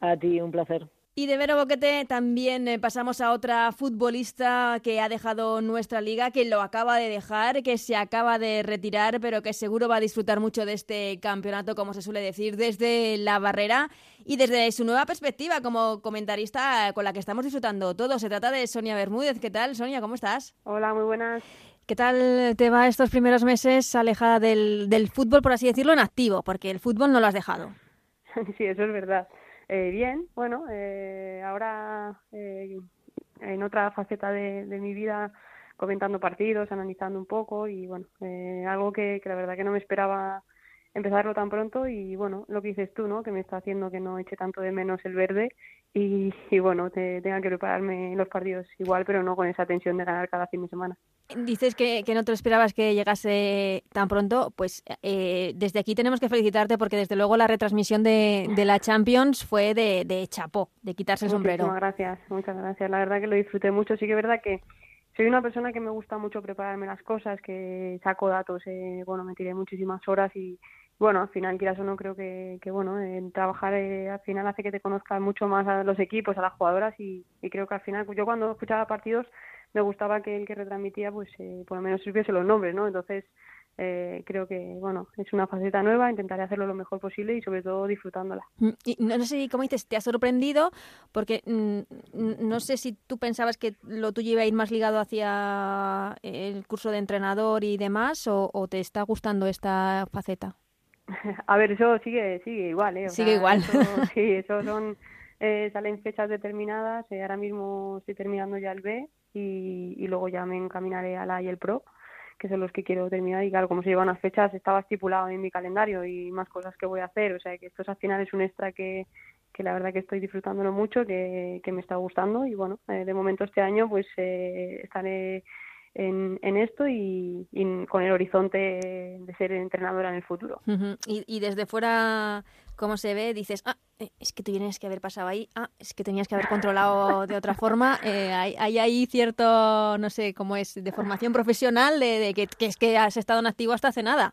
A ti, un placer. Y de Vero Boquete también eh, pasamos a otra futbolista que ha dejado nuestra liga, que lo acaba de dejar, que se acaba de retirar, pero que seguro va a disfrutar mucho de este campeonato, como se suele decir, desde la barrera y desde su nueva perspectiva como comentarista con la que estamos disfrutando todo. Se trata de Sonia Bermúdez. ¿Qué tal, Sonia? ¿Cómo estás? Hola, muy buenas. ¿Qué tal te va estos primeros meses alejada del, del fútbol, por así decirlo, en activo? Porque el fútbol no lo has dejado. Sí, eso es verdad. Eh, bien, bueno, eh, ahora eh, en otra faceta de, mi vida comentando partidos, analizando un poco y bueno, eh, algo que, la verdad que no me esperaba empezarlo tan pronto y bueno, lo que dices tú, ¿no? Que me está haciendo que no eche tanto de menos el verde y, y bueno, te, tenga que prepararme los partidos igual, pero no con esa tensión de ganar cada fin de semana. Dices que, que no te esperabas que llegase tan pronto, pues eh, desde aquí tenemos que felicitarte porque desde luego la retransmisión de, de la Champions fue de, de chapó, de quitarse el sombrero. Muchas gracias, muchas gracias. La verdad que lo disfruté mucho. Sí que es verdad que soy una persona que me gusta mucho prepararme las cosas, que saco datos, eh, bueno, me tiré muchísimas horas y bueno, al final, quieras o no, creo que, que bueno, en trabajar eh, al final hace que te conozcan mucho más a los equipos, a las jugadoras y, y creo que al final, yo cuando escuchaba partidos me gustaba que el que retransmitía, pues eh, por lo menos supiese los nombres, ¿no? Entonces, eh, creo que, bueno, es una faceta nueva, intentaré hacerlo lo mejor posible y sobre todo disfrutándola. Y no, no sé si, como dices, te ha sorprendido, porque mm, no sé si tú pensabas que lo tuyo iba a ir más ligado hacia el curso de entrenador y demás, o, o te está gustando esta faceta. A ver, eso sigue, sigue igual, ¿eh? O sigue sea, igual. Eso, sí, eso son, eh, salen fechas determinadas, eh, ahora mismo estoy terminando ya el B y, y luego ya me encaminaré a la y el Pro, que son los que quiero terminar. Y claro, como se llevan las fechas estaba estipulado en mi calendario y más cosas que voy a hacer, o sea que esto al final es un extra que, que la verdad que estoy disfrutándolo mucho, que, que me está gustando. Y bueno, eh, de momento este año pues eh, estaré en, en esto y, con el horizonte de ser entrenadora en el futuro. Y, desde fuera, ¿cómo se ve? Dices, ah, es que tienes que haber pasado ahí, ah, es que tenías que haber controlado de otra forma. Eh, hay, hay ahí cierto, no sé cómo es, de formación profesional, de, que, es que has estado en activo hasta hace nada.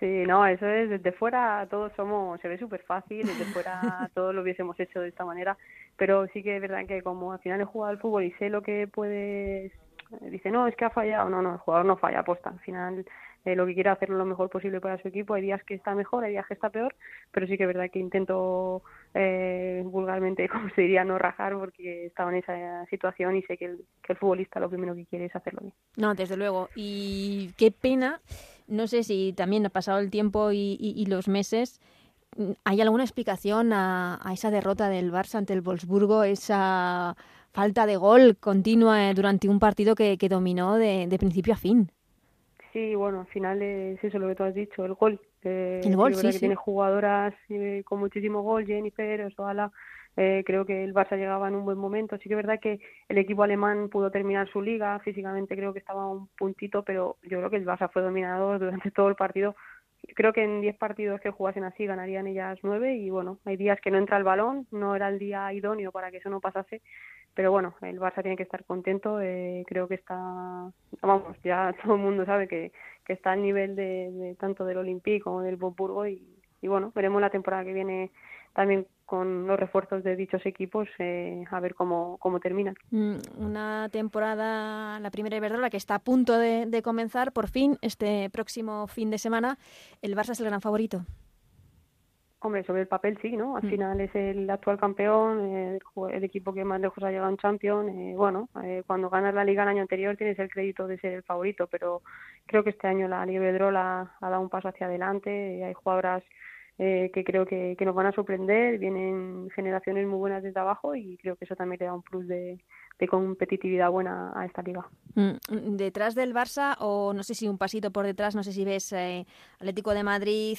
Sí, no, eso es, desde fuera todos somos, se ve súper fácil, desde fuera todos lo hubiésemos hecho de esta manera, pero sí que es verdad que como al final he jugado al fútbol y sé lo que puedes dice, no, es que ha fallado. No, no, el jugador no falla, aposta. Al final eh, lo que quiere hacer lo mejor posible para su equipo. Hay días que está mejor, hay días que está peor, pero sí que es verdad que intento eh, vulgarmente, como se diría, no rajar porque estaba en esa situación y sé que el, que el futbolista lo primero que quiere es hacerlo bien. No, desde luego. Y qué pena, no sé si también ha pasado el tiempo y, los meses. ¿Hay alguna explicación a, esa derrota del Barça ante el Wolfsburgo, esa falta de gol continua durante un partido que, que dominó de, principio a fin. Sí, bueno, al final es eso lo que tú has dicho, el gol. Eh, el gol, sí, que sí. tiene jugadoras eh, con muchísimo gol, Jennifer, Osoala, eh, creo que el Barça llegaba en un buen momento. Sí que es verdad que el equipo alemán pudo terminar su liga, físicamente creo que estaba un puntito, pero yo creo que el Barça fue dominador durante todo el partido. Creo que en 10 partidos que jugasen así ganarían ellas 9 y bueno, hay días que no entra el balón, no era el día idóneo para que eso no pasase pero bueno, el Barça tiene que estar contento, eh, creo que está, vamos, ya todo el mundo sabe que, que está al nivel de, de tanto del Olympique como del Boburgo y, y bueno, veremos la temporada que viene también con los refuerzos de dichos equipos eh, a ver cómo, cómo terminan. Una temporada, la primera Iberdrola, que está a punto de, de comenzar por fin este próximo fin de semana. ¿El Barça es el gran favorito? Hombre, sobre el papel sí, ¿no? Al mm. final es el actual campeón, eh, el equipo que más lejos ha llegado en Champions. Eh, bueno, eh, cuando ganas la liga el año anterior tienes el crédito de ser el favorito, pero creo que este año la Liga Iberdrola ha dado un paso hacia adelante. Hay jugadoras eh, que creo que, que nos van a sorprender, vienen generaciones muy buenas desde abajo y creo que eso también le da un plus de, de competitividad buena a esta liga. Mm, detrás del Barça, o no sé si un pasito por detrás, no sé si ves eh, Atlético de Madrid,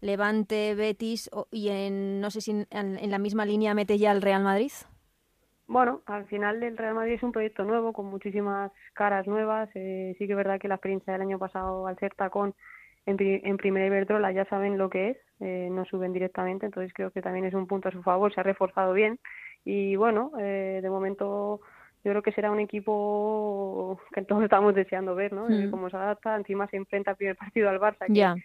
Levante, Betis y en, no sé si en, en, la misma línea mete ya el Real Madrid. Bueno, al final el Real Madrid es un proyecto nuevo con muchísimas caras nuevas. Eh, sí que es verdad que la experiencia del año pasado al ser tacón en, en primera Iberdrola ya saben lo que es, eh, no suben directamente, entonces creo que también es un punto a su favor, se ha reforzado bien y bueno, eh, de momento yo creo que será un equipo que todos estamos deseando ver, ¿no? Mm. Cómo se adapta, encima se enfrenta al primer partido al Barça, que, yeah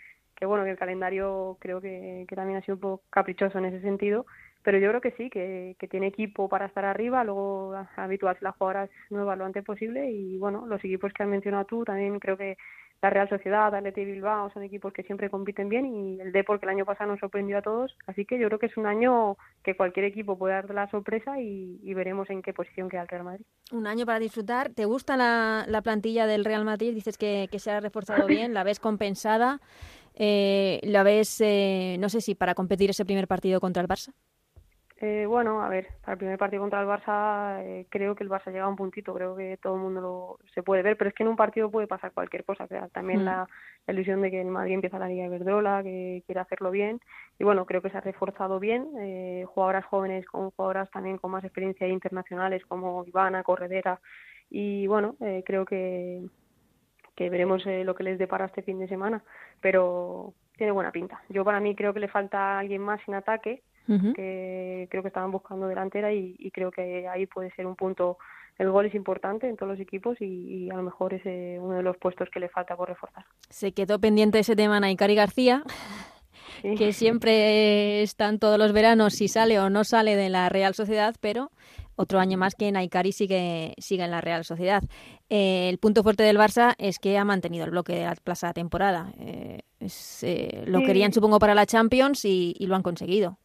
que bueno, que el calendario creo que, que también ha sido un poco caprichoso en ese sentido, pero yo creo que sí, que, que tiene equipo para estar arriba, luego habituarse las jugadoras nuevas lo antes posible y bueno, los equipos que has mencionado tú también creo que la Real Sociedad, Atleti Bilbao son equipos que siempre compiten bien y el Depor que el año pasado nos sorprendió a todos, así que yo creo que es un año que cualquier equipo puede dar la sorpresa y, veremos en qué posición queda el Real Madrid. Un año para disfrutar. ¿Te gusta la, la plantilla del Real Madrid? Dices que, que se ha reforzado bien, la ves compensada, eh, la ves, eh, no sé si para competir ese primer partido contra el Barça. Eh, bueno, a ver, para el primer partido contra el Barça eh, creo que el Barça llega a un puntito, creo que todo el mundo lo, se puede ver, pero es que en un partido puede pasar cualquier cosa, también la, ilusión de que el Madrid empieza la Liga de Iberdrola, que quiere hacerlo bien, y bueno, creo que se ha reforzado bien, eh, jugadoras jóvenes con jugadoras también con más experiencia internacionales como Ivana, Corredera, y bueno, eh, creo que, que veremos lo que les depara este fin de semana, pero tiene buena pinta. Yo para mí creo que le falta alguien más en ataque, que creo que estaban buscando delantera y, creo que ahí puede ser un punto. El gol es importante en todos los equipos y, a lo mejor es eh, uno de los puestos que le falta por reforzar. Se quedó pendiente ese tema Naikari García. que siempre están todos los veranos si sale o no sale de la Real Sociedad, pero otro año más que Naikari sigue, sigue en la Real Sociedad. Eh, el punto fuerte del Barça es que ha mantenido el bloque de la plaza temporada. Eh, lo querían, supongo, para la Champions y, lo han conseguido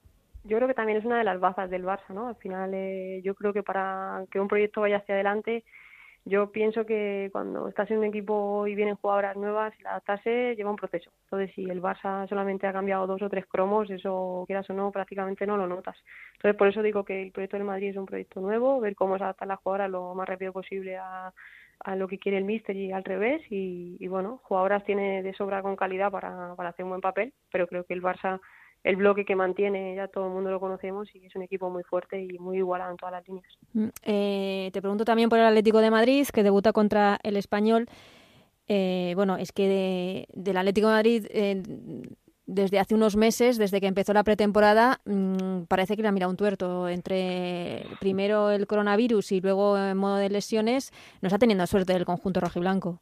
yo creo que también es una de las bazas del Barça, ¿no? Al final, eh, yo creo que para que un proyecto vaya hacia adelante, yo pienso que cuando estás en un equipo y vienen jugadoras nuevas, la adaptarse lleva un proceso. Entonces, si el Barça solamente ha cambiado dos o tres cromos, eso, quieras o no, prácticamente no lo notas. Entonces, por eso digo que el proyecto del Madrid es un proyecto nuevo, ver cómo se adapta la jugadora lo más rápido posible a, a lo que quiere el míster y al revés. Y, y, bueno, jugadoras tiene de sobra con calidad para, para hacer un buen papel, pero creo que el Barça el bloque que mantiene, ya todo el mundo lo conocemos y es un equipo muy fuerte y muy igualado en todas las líneas. Mm, eh, te pregunto también por el Atlético de Madrid, que debuta contra el Español. Eh, bueno, es que del Atlético de Madrid, eh, desde hace unos meses, desde que empezó la pretemporada, mm, parece que le ha mirado un tuerto. Entre primero el coronavirus y luego en modo de lesiones, no está teniendo suerte el conjunto rojiblanco.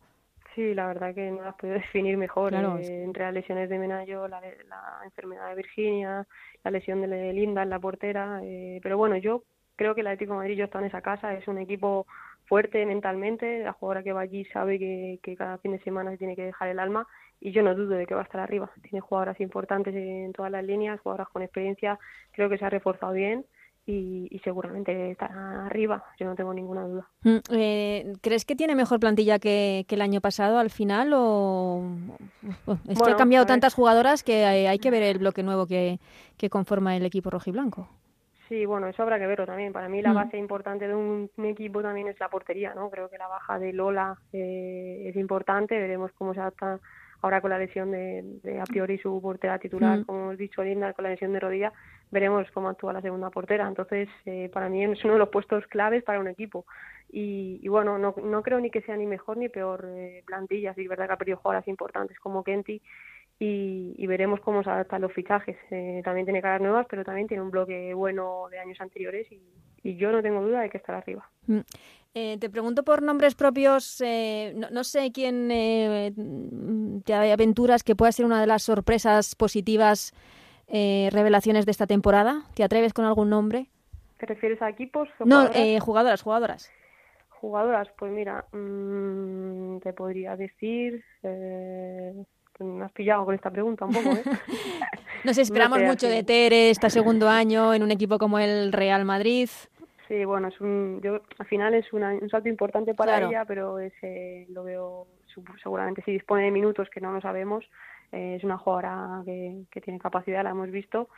Sí, la verdad que no las puedo definir mejor. Eh, entre las lesiones de Menayo, la, la, enfermedad de Virginia, la lesión de Linda en la portera. Eh, pero bueno, yo creo que el Atlético de Madrid yo está en esa casa. Es un equipo fuerte mentalmente. La jugadora que va allí sabe que, que cada fin de semana tiene que dejar el alma. Y yo no dudo de que va a estar arriba. Tiene jugadoras importantes en todas las líneas, jugadoras con experiencia. Creo que se ha reforzado bien y, seguramente estará arriba, yo no tengo ninguna duda. Mm, eh, ¿Crees que tiene mejor plantilla que, el año pasado al final o es que ha cambiado tantas jugadoras que hay, que ver el bloque nuevo que, conforma el equipo rojiblanco? Sí, bueno, eso habrá que verlo también. Para mí la mm. base importante de un, equipo también es la portería, ¿no? Creo que la baja de Lola eh, es importante, veremos cómo se adapta ahora con la lesión de, a priori su portera titular, mm. como hemos dicho Linda, con la lesión de rodilla, veremos cómo actúa la segunda portera. Entonces, eh, para mí es uno de los puestos claves para un equipo. Y, bueno, no, no creo ni que sea ni mejor ni peor eh, plantilla. Sí, es verdad que ha perdido jugadoras importantes como Kenty y, veremos cómo se adaptan los fichajes. Eh, también tiene caras nuevas, pero también tiene un bloque bueno de años anteriores y, yo no tengo duda de que estará arriba. Mm. Eh, te pregunto por nombres propios. Eh, no, sé quién eh, te aventuras que pueda ser una de las sorpresas positivas revelaciones de esta temporada. ¿Te atreves con algún nombre? ¿Te refieres a equipos? no, jugadoras, jugadoras. Jugadoras, pues mira, mm, te podría decir. me has pillado con esta pregunta un poco, ¿eh? Nos esperamos mucho de Tere, este segundo año en un equipo como el Real Madrid. Sí, bueno, es un, yo, al final es un salto importante para ella, pero ese lo veo seguramente si dispone de minutos que no lo sabemos. Eh, es una jugadora que, que, tiene capacidad, la hemos visto,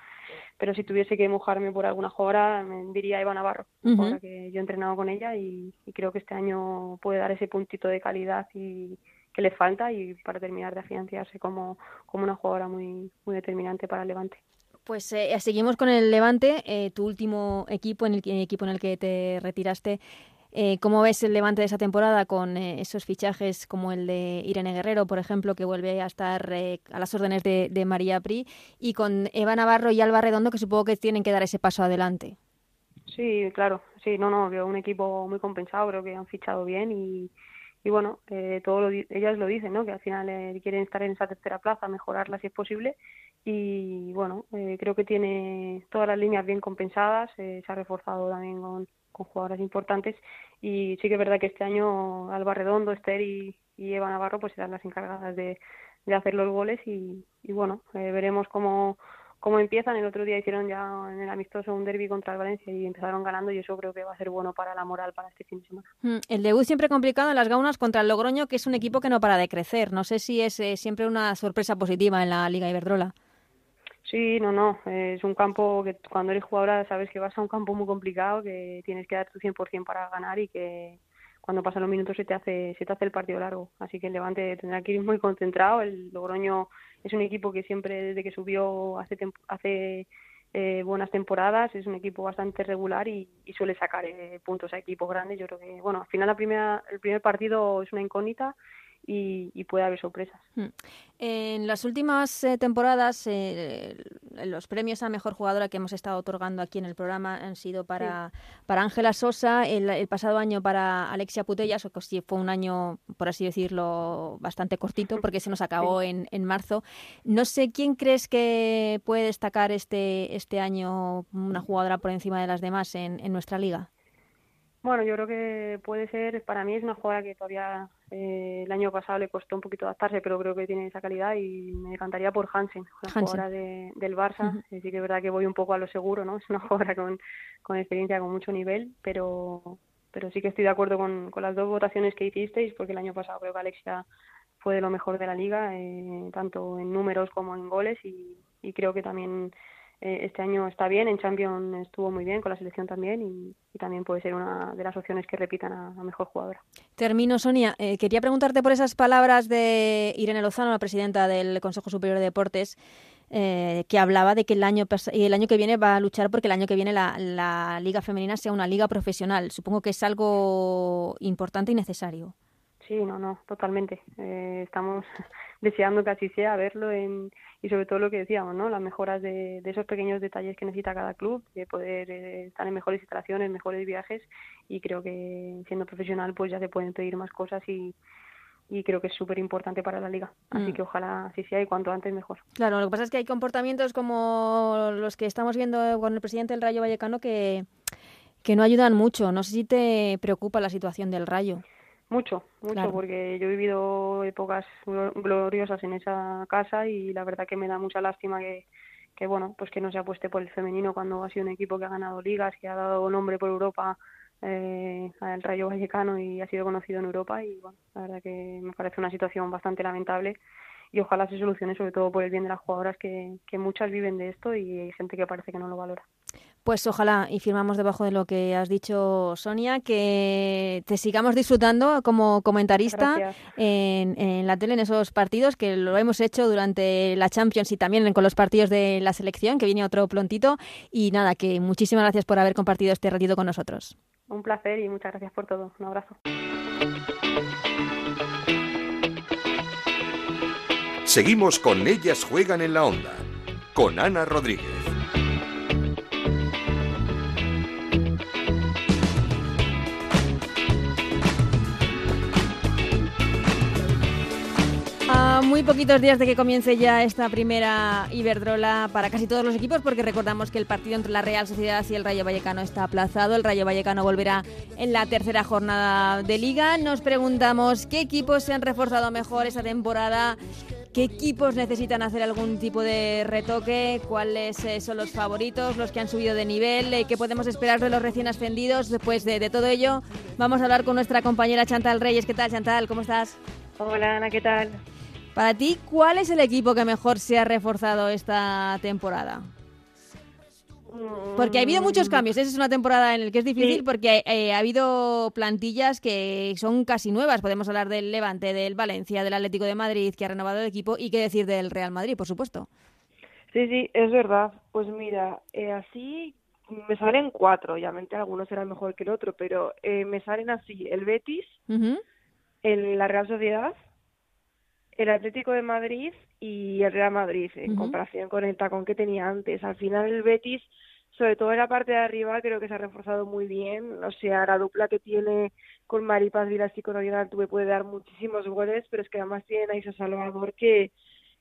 pero si tuviese que mojarme por alguna jugadora, me diría Eva Navarro, que yo he entrenado con ella y, creo que este año puede dar ese puntito de calidad y que le falta y para terminar de afianzarse como, como una jugadora muy, muy determinante para el Levante. Pues eh, seguimos con el Levante, eh, tu último equipo en el, equipo en el que te retiraste. Eh, ¿Cómo ves el Levante de esa temporada con esos fichajes como el de Irene Guerrero, por ejemplo, que vuelve a estar a las órdenes de, María Pri, y con Eva Navarro y Alba Redondo, que supongo que tienen que dar ese paso adelante? Sí, claro, sí, no, no, un equipo muy compensado, creo que han fichado bien y, y bueno, eh, todo lo, ellas lo dicen, ¿no? Que al final eh, quieren estar en esa tercera plaza, mejorarla si es posible. Y bueno, eh, creo que tiene todas las líneas bien compensadas. se ha reforzado también con, jugadoras importantes. Y sí que es verdad que este año Alba Redondo, Esther y, y Eva Navarro pues serán las encargadas de, de hacer los goles. Y, y bueno, veremos cómo cómo empiezan. El otro día hicieron ya en el amistoso un derby contra el Valencia y empezaron ganando y eso creo que va a ser bueno para la moral para este fin de semana. Mm, el debut siempre complicado en las gaunas contra el Logroño, que es un equipo que no para de crecer. No sé si es eh, siempre una sorpresa positiva en la Liga Iberdrola. Sí, no, no. es un campo que cuando eres jugadora sabes que vas a un campo muy complicado, que tienes que dar tu 100% para ganar y que cuando pasan los minutos se te hace se te hace el partido largo. Así que el Levante tendrá que ir muy concentrado. El Logroño es un equipo que siempre desde que subió hace hace eh, buenas temporadas es un equipo bastante regular y, suele sacar eh, puntos a equipos grandes. Yo creo que bueno al final la primera el primer partido es una incógnita y, puede haber sorpresas. Hmm. En las últimas eh, temporadas, eh, los premios a mejor jugadora que hemos estado otorgando aquí en el programa han sido para para Ángela Sosa, el, pasado año para Alexia Putellas, que sí fue un año, por así decirlo, bastante cortito porque se nos acabó en, en marzo. No sé quién crees que puede destacar este, este año una jugadora por encima de las demás en, en nuestra liga. Bueno, yo creo que puede ser, para mí es una jugadora que todavía eh, el año pasado le costó un poquito adaptarse, pero creo que tiene esa calidad y me encantaría por Hansen, la jugadora de, del Barça. Así que es verdad que voy un poco a lo seguro, ¿no? Es una jugadora con, con experiencia, con mucho nivel, pero pero sí que estoy de acuerdo con, con las dos votaciones que hicisteis, porque el año pasado creo que Alexia fue de lo mejor de la liga, eh, tanto en números como en goles, y, y creo que también eh, este año está bien, en Champions estuvo muy bien con la selección también y, también puede ser una de las opciones que repitan a, mejor jugadora. Termino, Sonia. Eh, quería preguntarte por esas palabras de Irene Lozano, la presidenta del Consejo Superior de Deportes, eh, que hablaba de que el año y el año que viene va a luchar porque el año que viene la, la liga femenina sea una liga profesional. Supongo que es algo importante y necesario. Sí, no, no, totalmente. Eh, estamos deseando que así sea, verlo en, y sobre todo lo que decíamos, ¿no? Las mejoras de, de esos pequeños detalles que necesita cada club, de poder eh, estar en mejores instalaciones, mejores viajes y creo que siendo profesional pues ya se pueden pedir más cosas y, y creo que es súper importante para la liga. Así mm. que ojalá así sea y cuanto antes mejor. Claro, lo que pasa es que hay comportamientos como los que estamos viendo con el presidente del Rayo Vallecano que, que no ayudan mucho. No sé si te preocupa la situación del Rayo. Mucho, mucho, porque yo he vivido épocas gloriosas en esa casa y la verdad que me da mucha lástima que, que bueno, pues que no se apueste por el femenino cuando ha sido un equipo que ha ganado ligas, que ha dado nombre por Europa eh, al Rayo Vallecano y ha sido conocido en Europa y bueno, la verdad que me parece una situación bastante lamentable y ojalá se solucione sobre todo por el bien de las jugadoras que, que muchas viven de esto y hay gente que parece que no lo valora. Pues ojalá y firmamos debajo de lo que has dicho, Sonia, que te sigamos disfrutando como comentarista en, la tele en esos partidos, que lo hemos hecho durante la Champions y también con los partidos de la selección, que viene otro prontito. Y nada, que muchísimas gracias por haber compartido este ratito con nosotros. Un placer y muchas gracias por todo. Un abrazo. Seguimos con Ellas Juegan en la Onda, con Ana Rodríguez. Muy poquitos días de que comience ya esta primera Iberdrola para casi todos los equipos, porque recordamos que el partido entre la Real Sociedad y el Rayo Vallecano está aplazado. El Rayo Vallecano volverá en la tercera jornada de liga. Nos preguntamos qué equipos se han reforzado mejor esta temporada, qué equipos necesitan hacer algún tipo de retoque, cuáles eh, son los favoritos, los que han subido de nivel, eh, qué podemos esperar de los recién ascendidos. Después de, de todo ello, vamos a hablar con nuestra compañera Chantal Reyes. ¿Qué tal, Chantal? ¿Cómo estás? Hola, Ana, ¿qué tal? Para ti, ¿cuál es el equipo que mejor se ha reforzado esta temporada? Porque ha habido muchos cambios. Esa es una temporada en la que es difícil porque eh, ha habido plantillas que son casi nuevas. Podemos hablar del Levante, del Valencia, del Atlético de Madrid, que ha renovado el equipo, y qué decir del Real Madrid, por supuesto. Sí, sí, es verdad. Pues mira, eh, así me salen cuatro. Obviamente algunos serán mejor que el otro, pero eh, me salen así el Betis, el, la Real Sociedad, el Atlético de Madrid y el Real Madrid en comparación con el tacón que tenía antes. Al final el Betis sobre todo en la parte de arriba creo que se ha reforzado muy bien, o sea, la dupla que tiene con Maripaz Vilas y con Oriana Tuve puede dar muchísimos goles, pero es que además tiene a Isa Salvador que,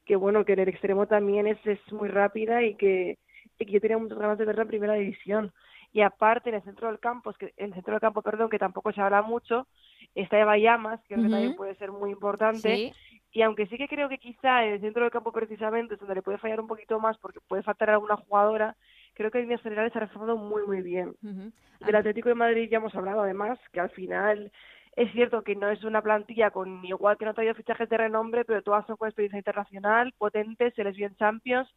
que bueno, que en el extremo también es, es muy rápida y que, y que yo tenía muchas ganas de verla en primera división. Y aparte en el centro del campo, es que el centro del campo, perdón, que tampoco se habla mucho, está Eva Llamas, que también puede ser muy importante. Y aunque sí que creo que quizá en el centro del campo precisamente es donde le puede fallar un poquito más porque puede faltar alguna jugadora, creo que en líneas generales se ha reforzado muy, muy bien. Del Atlético de Madrid ya hemos hablado, además, que al final es cierto que no es una plantilla con, igual que no ha traído fichajes de renombre, pero todas son con experiencia internacional, potentes, se les bien Champions,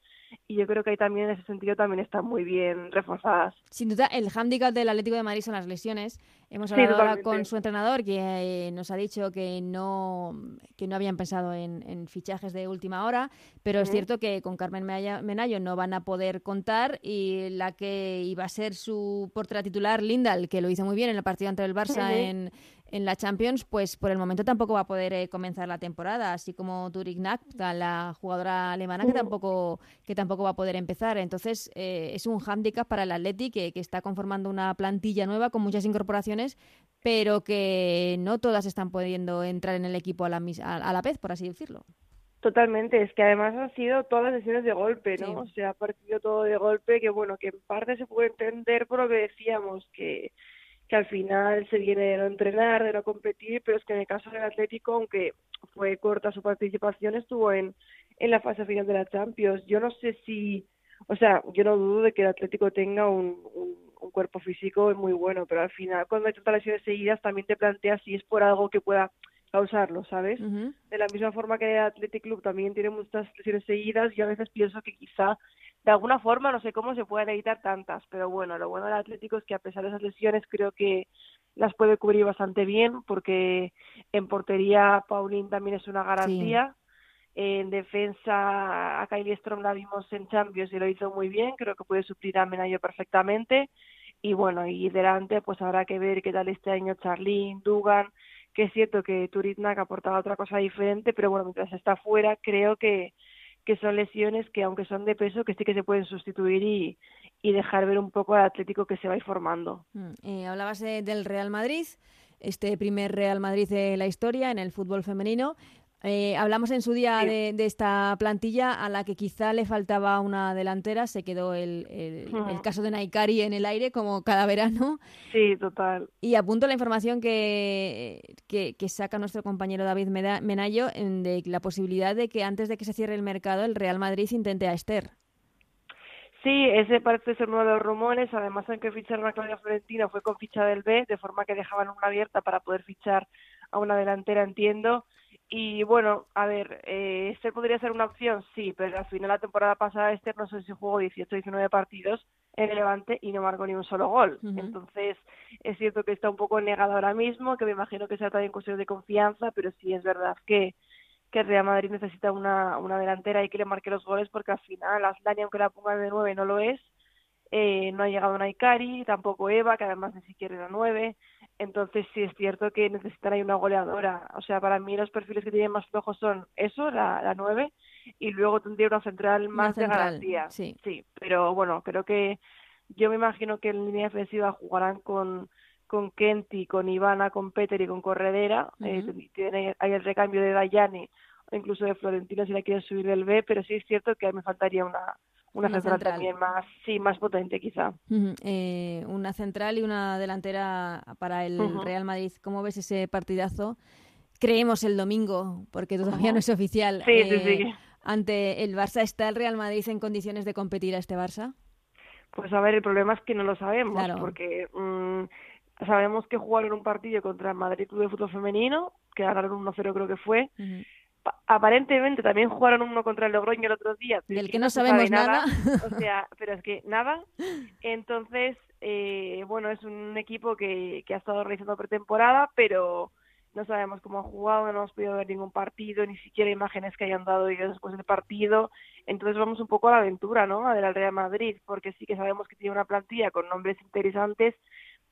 y yo creo que ahí también en ese sentido también están muy bien reforzadas. Sin duda, el hándicap del Atlético de Madrid son las lesiones. Hemos hablado ahora con su entrenador que eh, nos ha dicho que no, que no habían pensado en, fichajes de última hora, pero es cierto que con Carmen Menayo no van a poder contar y la que iba a ser su portera titular, Lindal, que lo hizo muy bien en el partido ante el Barça en en la Champions, pues por el momento tampoco va a poder eh, comenzar la temporada, así como Turik la jugadora alemana que tampoco que tampoco va a poder empezar. Entonces eh, es un hándicap para el Atleti que, que, está conformando una plantilla nueva con muchas incorporaciones, pero que no todas están pudiendo entrar en el equipo a la, a, la vez, por así decirlo. Totalmente, es que además han sido todas las sesiones de golpe, ¿no? O sea, ha partido todo de golpe, que bueno, que en parte se puede entender por lo que decíamos, que que al final se viene de no entrenar, de no competir, pero es que en el caso del Atlético, aunque fue corta su participación, estuvo en, en la fase final de la Champions. Yo no sé si, o sea, yo no dudo de que el Atlético tenga un, un, cuerpo físico muy bueno, pero al final cuando hay tantas lesiones seguidas también te planteas si es por algo que pueda causarlo, ¿sabes? De la misma forma que el Athletic Club también tiene muchas lesiones seguidas, yo a veces pienso que quizá de alguna forma, no sé cómo se pueden evitar tantas, pero bueno, lo bueno del Atlético es que a pesar de esas lesiones creo que las puede cubrir bastante bien porque en portería Paulín también es una garantía. En defensa a Kylie Strom la vimos en Champions y lo hizo muy bien, creo que puede suplir a Menayo perfectamente. Y bueno, y delante pues habrá que ver qué tal este año Charlene, Dugan, que es cierto que Turitnak aportaba otra cosa diferente, pero bueno, mientras está fuera creo que, que son lesiones que aunque son de peso, que sí que se pueden sustituir y, y dejar ver un poco al Atlético que se va formando. Mm, eh, hablabas del Real Madrid, este primer Real Madrid de la historia en el fútbol femenino. Eh, hablamos en su día de, esta plantilla a la que quizá le faltaba una delantera. Se quedó el, el, caso de Naikari en el aire como cada verano. Sí, total. Y apunto la información que, que, saca nuestro compañero David Menayo en de la posibilidad de que antes de que se cierre el mercado el Real Madrid intente a Esther. Sí, ese parece ser uno de los rumores. Además, que ficharon a Claudia Florentino fue con ficha del B, de forma que dejaban una abierta para poder fichar a una delantera, entiendo. Y bueno, a ver, eh, este podría ser una opción, sí, pero al final la temporada pasada Esther no sé si jugó 18 19 partidos en el Levante y no marcó ni un solo gol. Entonces, es cierto que está un poco negado ahora mismo, que me imagino que sea también cuestión de confianza, pero sí es verdad que, que Real Madrid necesita una, una delantera y que le marque los goles porque al final Aslani, aunque la ponga de 9, no lo es. Eh, no ha llegado Naikari, tampoco Eva, que además ni siquiera era 9. Entonces sí es cierto que necesitan ahí una goleadora. O sea, para mí los perfiles que tienen más flojos son eso, la, la 9, y luego tendría una central más de garantía. Sí. sí, pero bueno, creo que yo me imagino que en línea defensiva jugarán con con Kenti, con Ivana, con Peter y con Corredera. eh, tiene, hay el recambio de Dayane o incluso de Florentino si la quieren subir del B, pero sí es cierto que me faltaría una, una, central, también más, sí, más potente quizá. Eh, una central y una delantera para el Real Madrid. ¿Cómo ves ese partidazo? Creemos el domingo, porque todavía no es oficial. Sí, sí, sí. Eh, ante el Barça, ¿está el Real Madrid en condiciones de competir a este Barça? Pues a ver, el problema es que no lo sabemos, porque mm, sabemos que jugaron un partido contra el Madrid Club de Fútbol Femenino, que ganaron 1-0 creo que fue, aparentemente también jugaron uno contra el Logroño el otro día. Del que no sabemos nada. O sea, pero es que nada. Entonces, eh, bueno, es un equipo que, que ha estado realizando pretemporada, pero no sabemos cómo han jugado, no hemos podido ver ningún partido, ni siquiera imágenes que hayan dado ellos después del partido. Entonces vamos un poco a la aventura, ¿no? A del Real Madrid, porque sí que sabemos que tiene una plantilla con nombres interesantes,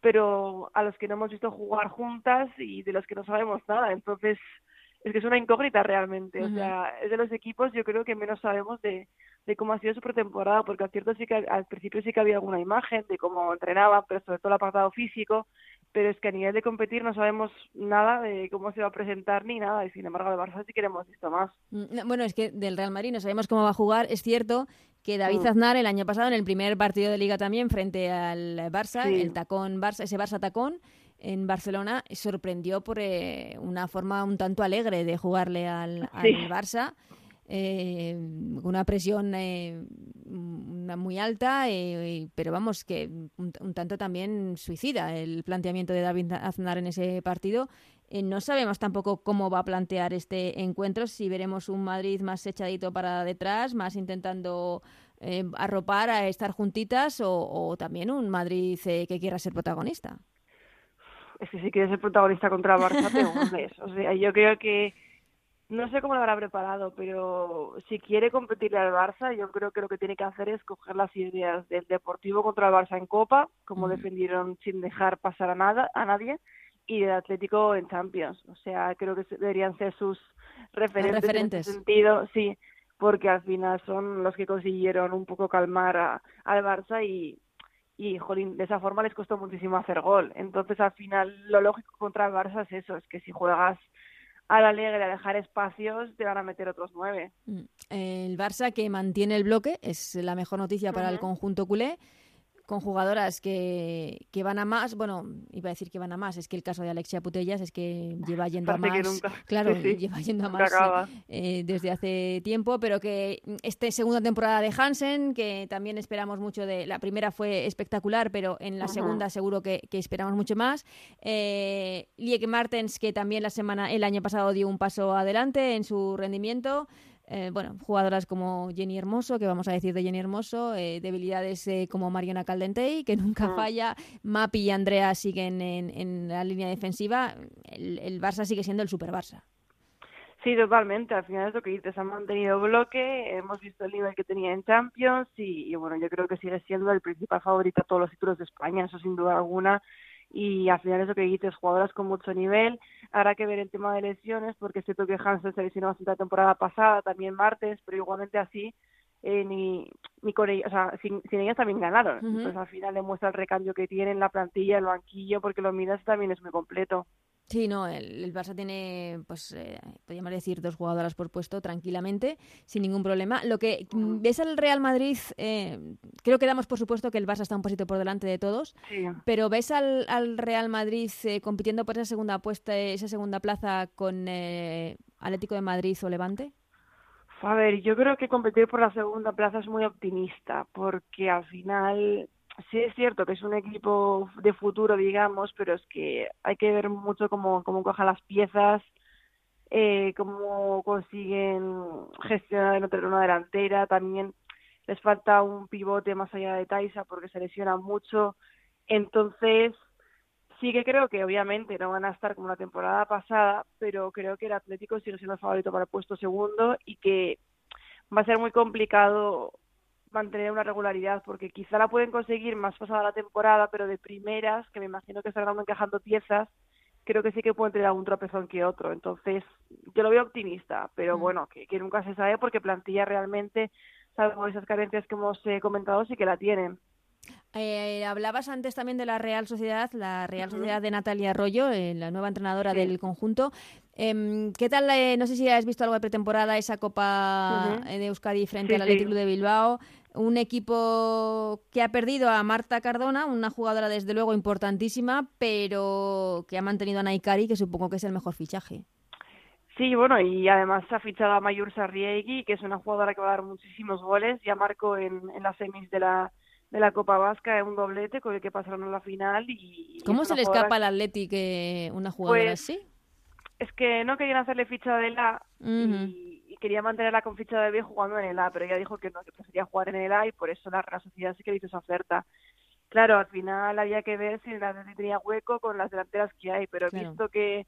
pero a los que no hemos visto jugar juntas y de los que no sabemos nada. Entonces, es que es una incógnita realmente. O sea, es de los equipos, yo creo que menos sabemos de, de cómo ha sido su pretemporada, porque al cierto sí que al principio sí que había alguna imagen de cómo entrenaban, pero sobre todo el apartado físico, pero es que a nivel de competir no sabemos nada de cómo se va a presentar ni nada, y sin embargo de Barça sí que hemos visto más. Mm, bueno, es que del Real Madrid no sabemos cómo va a jugar, es cierto que David mm. Aznar el año pasado en el primer partido de liga también frente al Barça, el tacón Barça, ese Barça tacón, en Barcelona sorprendió por eh, una forma un tanto alegre de jugarle al, Barça. Eh, una presión eh, muy alta, pero vamos, que un, tanto también suicida el planteamiento de David Aznar en ese partido. no sabemos tampoco cómo va a plantear este encuentro, si veremos un Madrid más echadito para detrás, más intentando arropar a estar juntitas o también un Madrid que quiera ser protagonista es que si quiere ser protagonista contra el Barça, te O sea, yo creo que no sé cómo lo habrá preparado, pero si quiere competirle al Barça, yo creo que lo que tiene que hacer es coger las ideas del Deportivo contra el Barça en Copa, como defendieron sin dejar pasar a nada a nadie, y del Atlético en Champions. O sea, creo que deberían ser sus referentes, referentes. en ese sentido, sí, porque al final son los que consiguieron un poco calmar al Barça y y jolín, de esa forma les costó muchísimo hacer gol. Entonces al final lo lógico contra el Barça es eso, es que si juegas al alegre a dejar espacios te van a meter otros nueve. Mm. El Barça que mantiene el bloque es la mejor noticia para el conjunto culé con jugadoras que, que, van a más, bueno, iba a decir que van a más, es que el caso de Alexia Putellas es que lleva yendo a más, claro, lleva yendo a más eh, desde hace tiempo, pero que esta segunda temporada de Hansen, que también esperamos mucho de, la primera fue espectacular, pero en la segunda seguro que, que, esperamos mucho más, eh, Lieke Martens, que también la semana, el año pasado dio un paso adelante en su rendimiento, eh, bueno, jugadoras como Jenny Hermoso, que vamos a decir de Jenny Hermoso, eh, debilidades eh, como Mariona Caldentey, que nunca mm. falla, Mapi y Andrea siguen en, la línea defensiva, el, Barça sigue siendo el super Barça. Sí, totalmente. Al final es lo que dices, han mantenido bloque, hemos visto el nivel que tenía en Champions y, y bueno, yo creo que sigue siendo el principal favorito a todos los títulos de España, eso sin duda alguna y al final es lo que dices, jugadoras con mucho nivel. Habrá que ver el tema de lesiones, porque es cierto que Hansen se lesionó bastante la temporada pasada, también martes, pero igualmente así, eh, ni, ni con ellas, o sea, sin, ellas también ganaron. Entonces al final demuestra el recambio que tiene en la plantilla, el banquillo, porque lo miras también es muy completo. Sí, no, el, Barça tiene, pues, eh, podríamos decir, dos jugadoras por puesto tranquilamente, sin ningún problema. Lo que ves al Real Madrid, eh, creo que damos por supuesto que el Barça está un poquito por delante de todos, pero ¿ves al, al Real Madrid eh, compitiendo por esa segunda apuesta, esa segunda plaza con eh, Atlético de Madrid o Levante? A ver, yo creo que competir por la segunda plaza es muy optimista, porque al final sí es cierto que es un equipo de futuro, digamos, pero es que hay que ver mucho cómo, cómo cojan las piezas, eh, cómo consiguen gestionar una delantera. También les falta un pivote más allá de Taisa porque se lesiona mucho. Entonces, sí que creo que obviamente no van a estar como la temporada pasada, pero creo que el Atlético sigue siendo el favorito para el puesto segundo y que va a ser muy complicado mantener una regularidad, porque quizá la pueden conseguir más pasada la temporada, pero de primeras, que me imagino que estarán encajando piezas, creo que sí que pueden tener algún tropezón que otro. Entonces, yo lo veo optimista, pero mm. bueno, que, nunca se sabe porque plantilla realmente, salvo esas carencias que hemos eh, comentado, sí que la tienen. Eh, hablabas antes también de la Real Sociedad, la Real Sociedad de Natalia Arroyo, eh, la nueva entrenadora del conjunto. Em, ¿Qué tal? Eh, no sé si has visto algo de pretemporada, esa Copa de Euskadi frente al Atlético de Bilbao. Un equipo que ha perdido a Marta Cardona, una jugadora desde luego importantísima, pero que ha mantenido a Naikari, que supongo que es el mejor fichaje. Sí, bueno, y además ha fichado a Mayur Sarriegui, que es una jugadora que va a dar muchísimos goles. Ya marcó en, en las semis de la de la Copa Vasca un doblete con el que pasaron a la final y ¿Cómo se le escapa al Atlético una jugadora pues, así? Es que no querían hacerle ficha de la y, quería mantenerla con ficha de B jugando en el A, pero ella dijo que no, que prefería jugar en el A y por eso la Real Sociedad sí que le hizo esa oferta. Claro, al final había que ver si la tenía hueco con las delanteras que hay, pero he visto que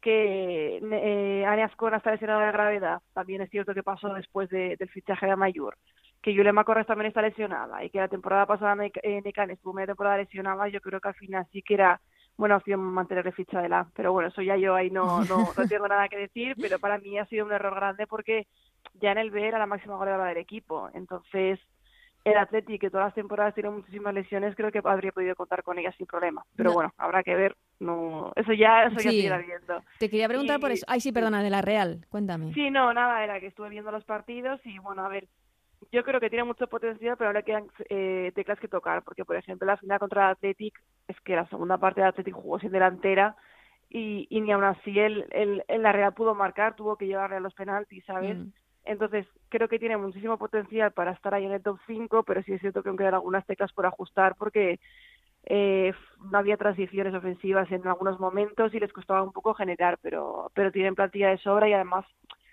que eh, está lesionada de gravedad, también es cierto que pasó después del fichaje de Mayor que Yulema Corres también está lesionada y que la temporada pasada eh, Necan estuvo media temporada lesionada, yo creo que al final sí que era buena opción mantenerle ficha de la. Pero bueno, eso ya yo ahí no, no, no tengo nada que decir, pero para mí ha sido un error grande porque ya en el B era la máxima goleadora del equipo. Entonces, el Athletic, que todas las temporadas tiene muchísimas lesiones, creo que habría podido contar con ella sin problema. Pero bueno, habrá que ver. No, eso ya, eso ya seguirá viendo. Te quería preguntar por eso. Ay, sí, perdona, de la Real. Cuéntame. Sí, no, nada, era que estuve viendo los partidos y bueno, a ver, yo creo que tiene mucho potencial, pero ahora quedan eh, teclas que tocar, porque por ejemplo la final contra el Athletic, es que la segunda parte del Athletic jugó sin delantera y, y ni aún así él, en la Real pudo marcar, tuvo que llevarle a los penaltis, ¿sabes? Mm. Entonces, creo que tiene muchísimo potencial para estar ahí en el top 5, pero sí es cierto que aún quedan algunas teclas por ajustar porque eh, no había transiciones ofensivas en algunos momentos y les costaba un poco generar, pero, pero tienen plantilla de sobra y además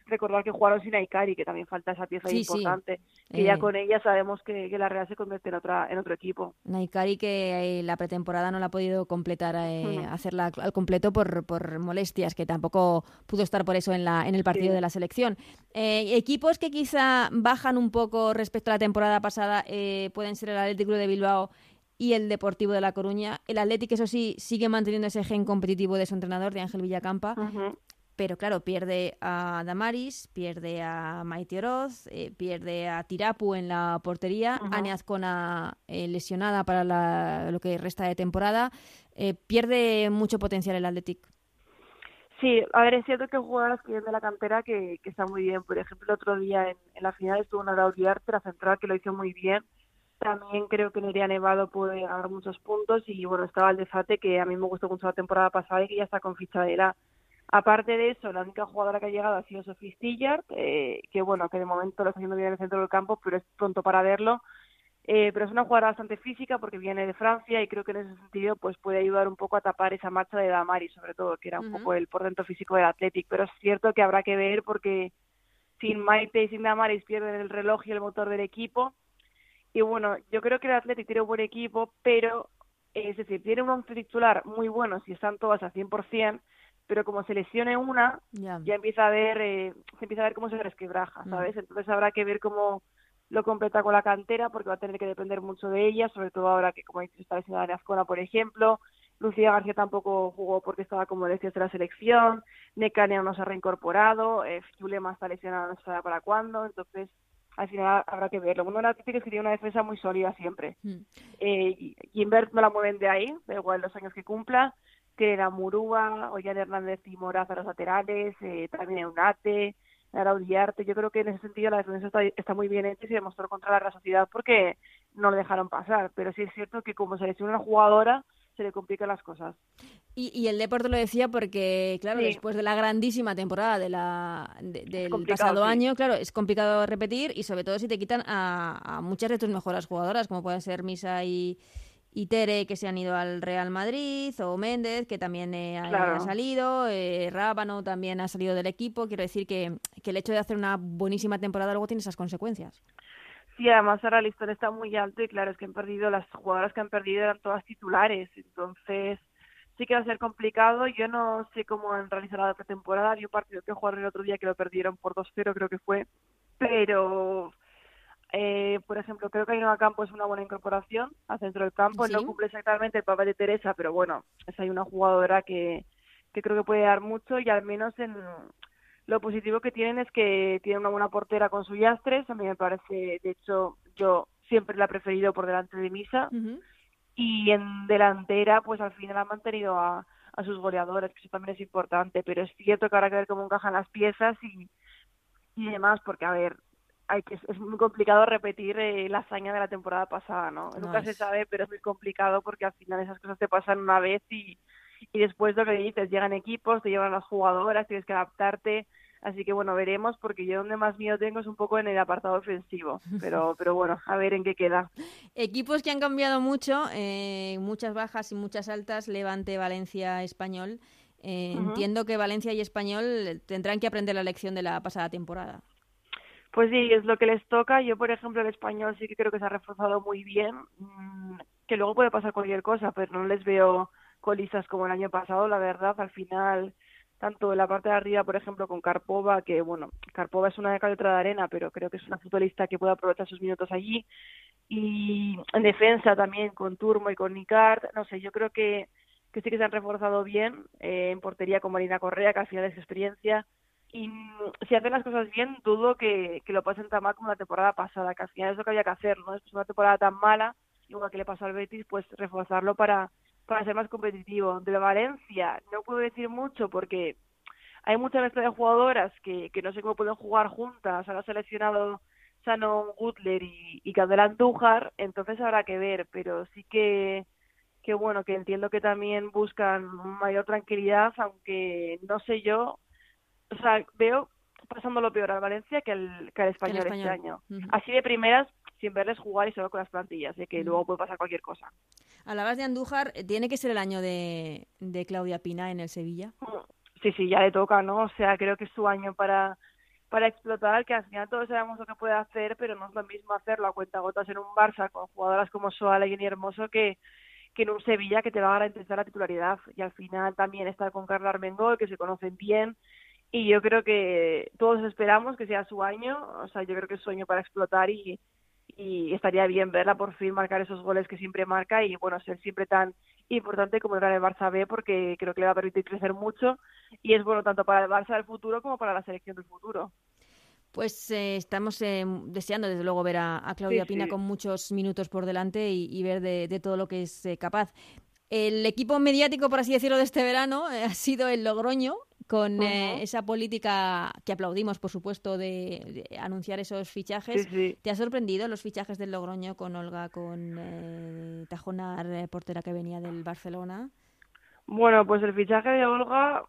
recordar que jugaron sin Aikari, que también falta esa pieza importante, que ya eh. con ella sabemos que, la Real se convierte en otra en otro equipo. Naikari que eh, la pretemporada no la ha podido completar, eh, hacerla al completo por, por molestias, que tampoco pudo estar por eso en, la, en el partido de la selección. equipos que quizá bajan un poco respecto a la temporada pasada pueden ser el Atlético de Bilbao y el Deportivo de La Coruña. El Atlético, eso sí, sigue manteniendo ese gen competitivo de su entrenador, de Ángel Villacampa pero claro, pierde a Damaris, pierde a Maite Oroz, eh, pierde a Tirapu en la portería, uh Azcona eh, lesionada para lo que resta de temporada, eh, pierde mucho potencial el Athletic. Sí, a ver, es cierto que hay jugadoras que vienen de la cantera que, que están muy bien. Por ejemplo, el otro día en, la final estuvo una Uriarte, la central, que lo hizo muy bien. También creo que Nerea Nevado puede ganar muchos puntos y bueno, estaba el Defate, que a mí me gustó mucho la temporada pasada y que ya está con ficha de la Aparte de eso, la única jugadora que ha llegado ha sido Sophie Stillard, eh, que bueno, que de momento lo está haciendo bien en el centro del campo, pero es pronto para verlo. Eh, pero es una jugadora bastante física porque viene de Francia y creo que en ese sentido pues puede ayudar un poco a tapar esa marcha de Damari, sobre todo, que era un poco el por dentro físico del Athletic. Pero es cierto que habrá que ver porque sin Maite y sin Damaris pierden el reloj y el motor del equipo. Y bueno, yo creo que el Athletic tiene un buen equipo, pero es decir, tiene un once titular muy bueno si están todas a 100%, pero como se lesione una, ya empieza a ver, eh, se empieza a ver cómo se resquebraja, mm. ¿sabes? Entonces habrá que ver cómo lo completa con la cantera, porque va a tener que depender mucho de ella, sobre todo ahora que, como dices, está lesionada Ascona, por ejemplo, Lucía García tampoco jugó porque estaba, como decías, de la selección, Necania no se ha reincorporado, eh, está lesionada, no se sabe para cuándo, entonces al final habrá que verlo. Bueno, típica es que tiene una defensa muy sólida siempre. Mm. Eh, Gimbert no la mueven de ahí, da igual los años que cumpla, que era Murúa, Ollán Hernández y Moraz a los laterales, eh, también Eunate, Arte. Yo creo que en ese sentido la defensa está, muy bien hecha y se demostró contra la Real Sociedad porque no lo dejaron pasar. Pero sí es cierto que como se lesiona una jugadora, se le complican las cosas. Y, el deporte lo decía porque, claro, después de la grandísima temporada de la, del pasado año, claro, es complicado repetir y sobre todo si te quitan a, a muchas de tus mejores jugadoras, como pueden ser Misa y, y Tere que se han ido al Real Madrid, o Méndez que también eh, ha salido, eh, Rábano también ha salido del equipo. Quiero decir que, que, el hecho de hacer una buenísima temporada luego tiene esas consecuencias. Sí, además ahora el listón está muy alto y claro, es que han perdido, las jugadoras que han perdido eran todas titulares, entonces sí que va a ser complicado. Yo no sé cómo han realizado la pretemporada, vi un partido que jugaron el otro día que lo perdieron por 2-0 creo que fue, pero eh, por ejemplo, creo que Ainhoa Campo es una buena incorporación al centro del campo. No cumple exactamente el papel de Teresa, pero bueno, es ahí una jugadora que, que creo que puede dar mucho y al menos en lo positivo que tienen es que tiene una buena portera con su Yastres. A mí me parece, de hecho, yo siempre la he preferido por delante de Misa. Y en delantera, pues al final ha mantenido a, a sus goleadores, que eso también es importante. Pero es cierto que habrá que ver cómo encajan las piezas y, y demás, porque a ver, hay que es muy complicado repetir eh, la hazaña de la temporada pasada, ¿no? Nunca se sabe, pero es muy complicado porque al final esas cosas te pasan una vez y, y después lo que dices, llegan equipos, te llevan las jugadoras, tienes que adaptarte, así que bueno, veremos porque yo donde más miedo tengo es un poco en el apartado ofensivo, pero pero bueno, a ver en qué queda. Equipos que han cambiado mucho, eh, muchas bajas y muchas altas, Levante, Valencia, Español. Eh, entiendo que Valencia y Español tendrán que aprender la lección de la pasada temporada. Pues sí, es lo que les toca. Yo, por ejemplo, el español sí que creo que se ha reforzado muy bien, mm, que luego puede pasar cualquier cosa, pero no les veo colisas como el año pasado, la verdad. Al final, tanto en la parte de arriba, por ejemplo, con Karpova, que bueno, Karpova es una de cal otra de arena, pero creo que es una futbolista que puede aprovechar sus minutos allí. Y en defensa también con Turmo y con Nicard, no sé, yo creo que, que sí que se han reforzado bien eh, en portería con Marina Correa, que al final es experiencia y si hacen las cosas bien, dudo que, que lo pasen tan mal como la temporada pasada, que al final es lo que había que hacer, ¿no? Después de una temporada tan mala, igual que le pasó al Betis, pues reforzarlo para, para ser más competitivo. De Valencia no puedo decir mucho porque hay mucha mezcla de jugadoras que, que no sé cómo pueden jugar juntas. Han seleccionado Shannon Gutler y, y Candela Andújar, entonces habrá que ver, pero sí que que bueno, que entiendo que también buscan mayor tranquilidad, aunque no sé yo, o sea, veo pasando lo peor al Valencia que al, que español, este año. Así de primeras, sin verles jugar y solo con las plantillas, de que luego puede pasar cualquier cosa. Hablabas de Andújar, ¿tiene que ser el año de, de Claudia Pina en el Sevilla? Sí, sí, ya le toca, ¿no? O sea, creo que es su año para para explotar, que al final todos sabemos lo que puede hacer, pero no es lo mismo hacerlo a cuenta gotas en un Barça con jugadoras como Soala y Hermoso que, que en un Sevilla que te va a garantizar la titularidad. Y al final también está con Carla Armengol, que se conocen bien. Y yo creo que todos esperamos que sea su año. O sea, yo creo que es su año para explotar y, y estaría bien verla por fin marcar esos goles que siempre marca y, bueno, ser siempre tan importante como era el Barça B porque creo que le va a permitir crecer mucho y es bueno tanto para el Barça del futuro como para la selección del futuro. Pues eh, estamos eh, deseando, desde luego, ver a, Claudia Pina con muchos minutos por delante y, ver de, todo lo que es eh, capaz. El equipo mediático, por así decirlo, de este verano ha sido el Logroño, con esa política que aplaudimos, por supuesto, de, anunciar esos fichajes. ¿Te ha sorprendido los fichajes del Logroño con Olga, con Tajonar, portera que venía del Barcelona? Bueno, pues el fichaje de Olga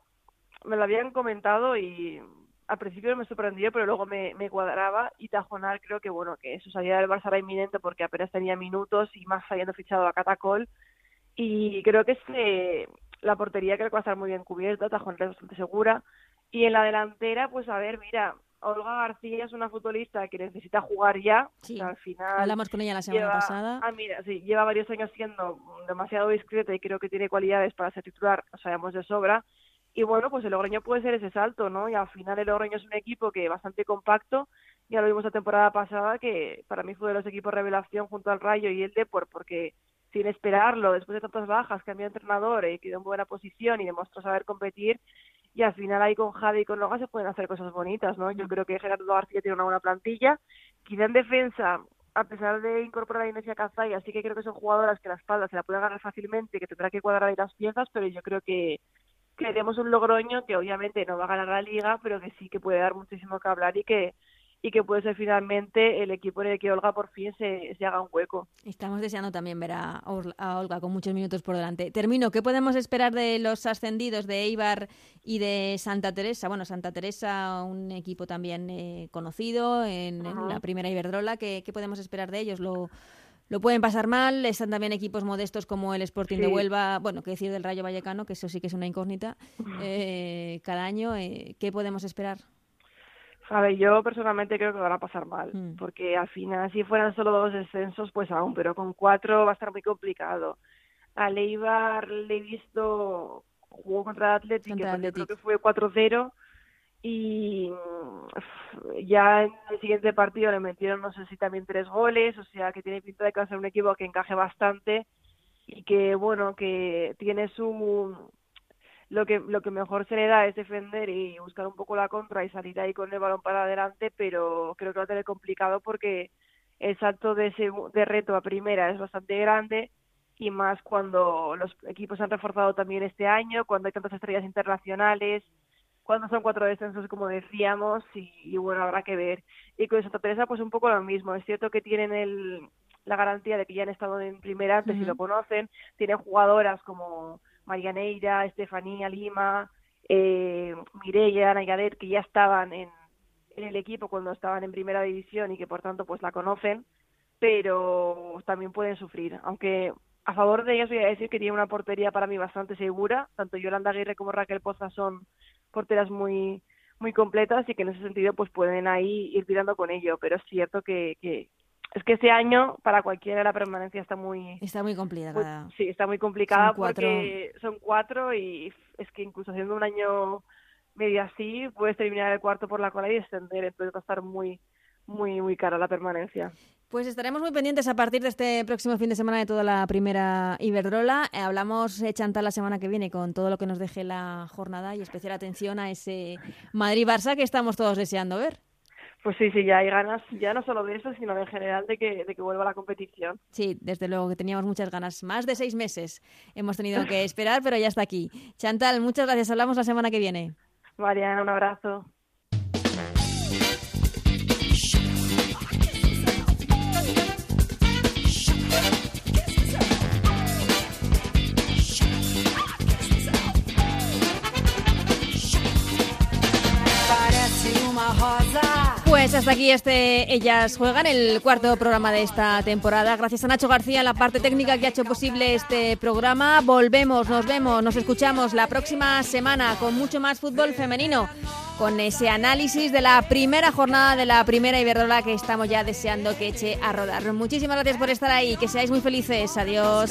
me lo habían comentado y al principio me sorprendió, pero luego me, me cuadraba y Tajonar creo que bueno que su salida del Barça era inminente porque apenas tenía minutos y más habiendo fichado a Catacol y creo que es eh, la portería creo que va a estar muy bien cubierta, Tajonar es bastante segura y en la delantera pues a ver, mira, Olga García es una futbolista que necesita jugar ya. Sí, al final hablamos con ella la semana pasada. Ah, mira, sí, lleva varios años siendo demasiado discreta y creo que tiene cualidades para ser titular, lo sabemos de sobra y bueno, pues el Logroño puede ser ese salto, ¿no? Y al final el Logroño es un equipo que bastante compacto, ya lo vimos la temporada pasada, que para mí fue de los equipos revelación junto al Rayo y el Depor, porque sin esperarlo, después de tantas bajas, cambió de entrenador y quedó en buena posición y demostró saber competir, y al final ahí con Javi y con Loga se pueden hacer cosas bonitas, ¿no? Yo creo que Gerardo García tiene una buena plantilla, quizá en defensa a pesar de incorporar a Inesia Cazaya, sí que creo que son jugadoras que la espalda se la pueden agarrar fácilmente, que tendrá que cuadrar ahí las piezas, pero yo creo que, queremos un Logroño que obviamente no va a ganar la liga, pero que sí que puede dar muchísimo que hablar y que y que puede ser finalmente el equipo en el que Olga por fin se, se haga un hueco. Estamos deseando también ver a, Olga con muchos minutos por delante. Termino, ¿qué podemos esperar de los ascendidos de Eibar y de Santa Teresa? Bueno, Santa Teresa, un equipo también eh, conocido en, la primera Iberdrola, ¿qué, ¿qué podemos esperar de ellos? ¿Lo, lo pueden pasar mal. Están también equipos modestos como el Sporting de Huelva, bueno, qué decir del Rayo Vallecano, que eso sí que es una incógnita eh, cada año. Eh, ¿Qué podemos esperar? A ver, yo personalmente creo que van a pasar mal, mm. porque al final, si fueran solo dos descensos, pues aún, pero con cuatro va a estar muy complicado. A Leibar le he visto, jugó contra Atlético, creo que fue 4-0 y mm, ya en el siguiente partido le metieron no sé si también tres goles, o sea que tiene pinta de que va a ser un equipo que encaje bastante y que bueno, que tiene su lo que lo que mejor se le da es defender y buscar un poco la contra y salir ahí con el balón para adelante, pero creo que va a tener complicado porque el salto de, ese, de reto a primera es bastante grande y más cuando los equipos han reforzado también este año, cuando hay tantas estrellas internacionales, cuando son cuatro descensos, como decíamos, y, bueno, habrá que ver. Y con Santa Teresa, pues un poco lo mismo. Es cierto que tienen el, la garantía de que ya han estado en primera antes y lo conocen. Tienen jugadoras como María Neira, Estefanía Lima, eh, Mireia, Nayadet, que ya estaban en, en el equipo cuando estaban en primera división y que por tanto pues la conocen, pero también pueden sufrir. Aunque a favor de ellas voy a decir que tiene una portería para mí bastante segura. Tanto Yolanda Aguirre como Raquel Poza son porteras muy muy completas y que en ese sentido pues pueden ahí ir tirando con ello, pero es cierto que, que es que este año para cualquiera la permanencia está muy está muy complicada. sí, está muy complicada porque son cuatro y es que incluso haciendo un año medio así puedes terminar el cuarto por la cola y descender, entonces va a estar muy muy, muy cara la permanencia. Pues estaremos muy pendientes a partir de este próximo fin de semana de toda la primera Iberdrola. Eh, hablamos, eh, Chantal, la semana que viene con todo lo que nos deje la jornada y especial atención a ese Madrid-Barça que estamos todos deseando ver. Pues sí, sí, ya hay ganas, ya no solo de eso, sino en general de que, de que vuelva la competición. Sí, desde luego que teníamos muchas ganas. Más de seis meses hemos tenido que esperar, pero ya está aquí. Chantal, muchas gracias. Hablamos la semana que viene. Mariana, un abrazo. Pues hasta aquí este Ellas Juegan, el cuarto programa de esta temporada. Gracias a Nacho García, la parte técnica que ha hecho posible este programa. Volvemos, nos vemos, nos escuchamos la próxima semana con mucho más fútbol femenino, con ese análisis de la primera jornada de la primera Iberdrola que estamos ya deseando que eche a rodar. Muchísimas gracias por estar ahí, que seáis muy felices. Adiós.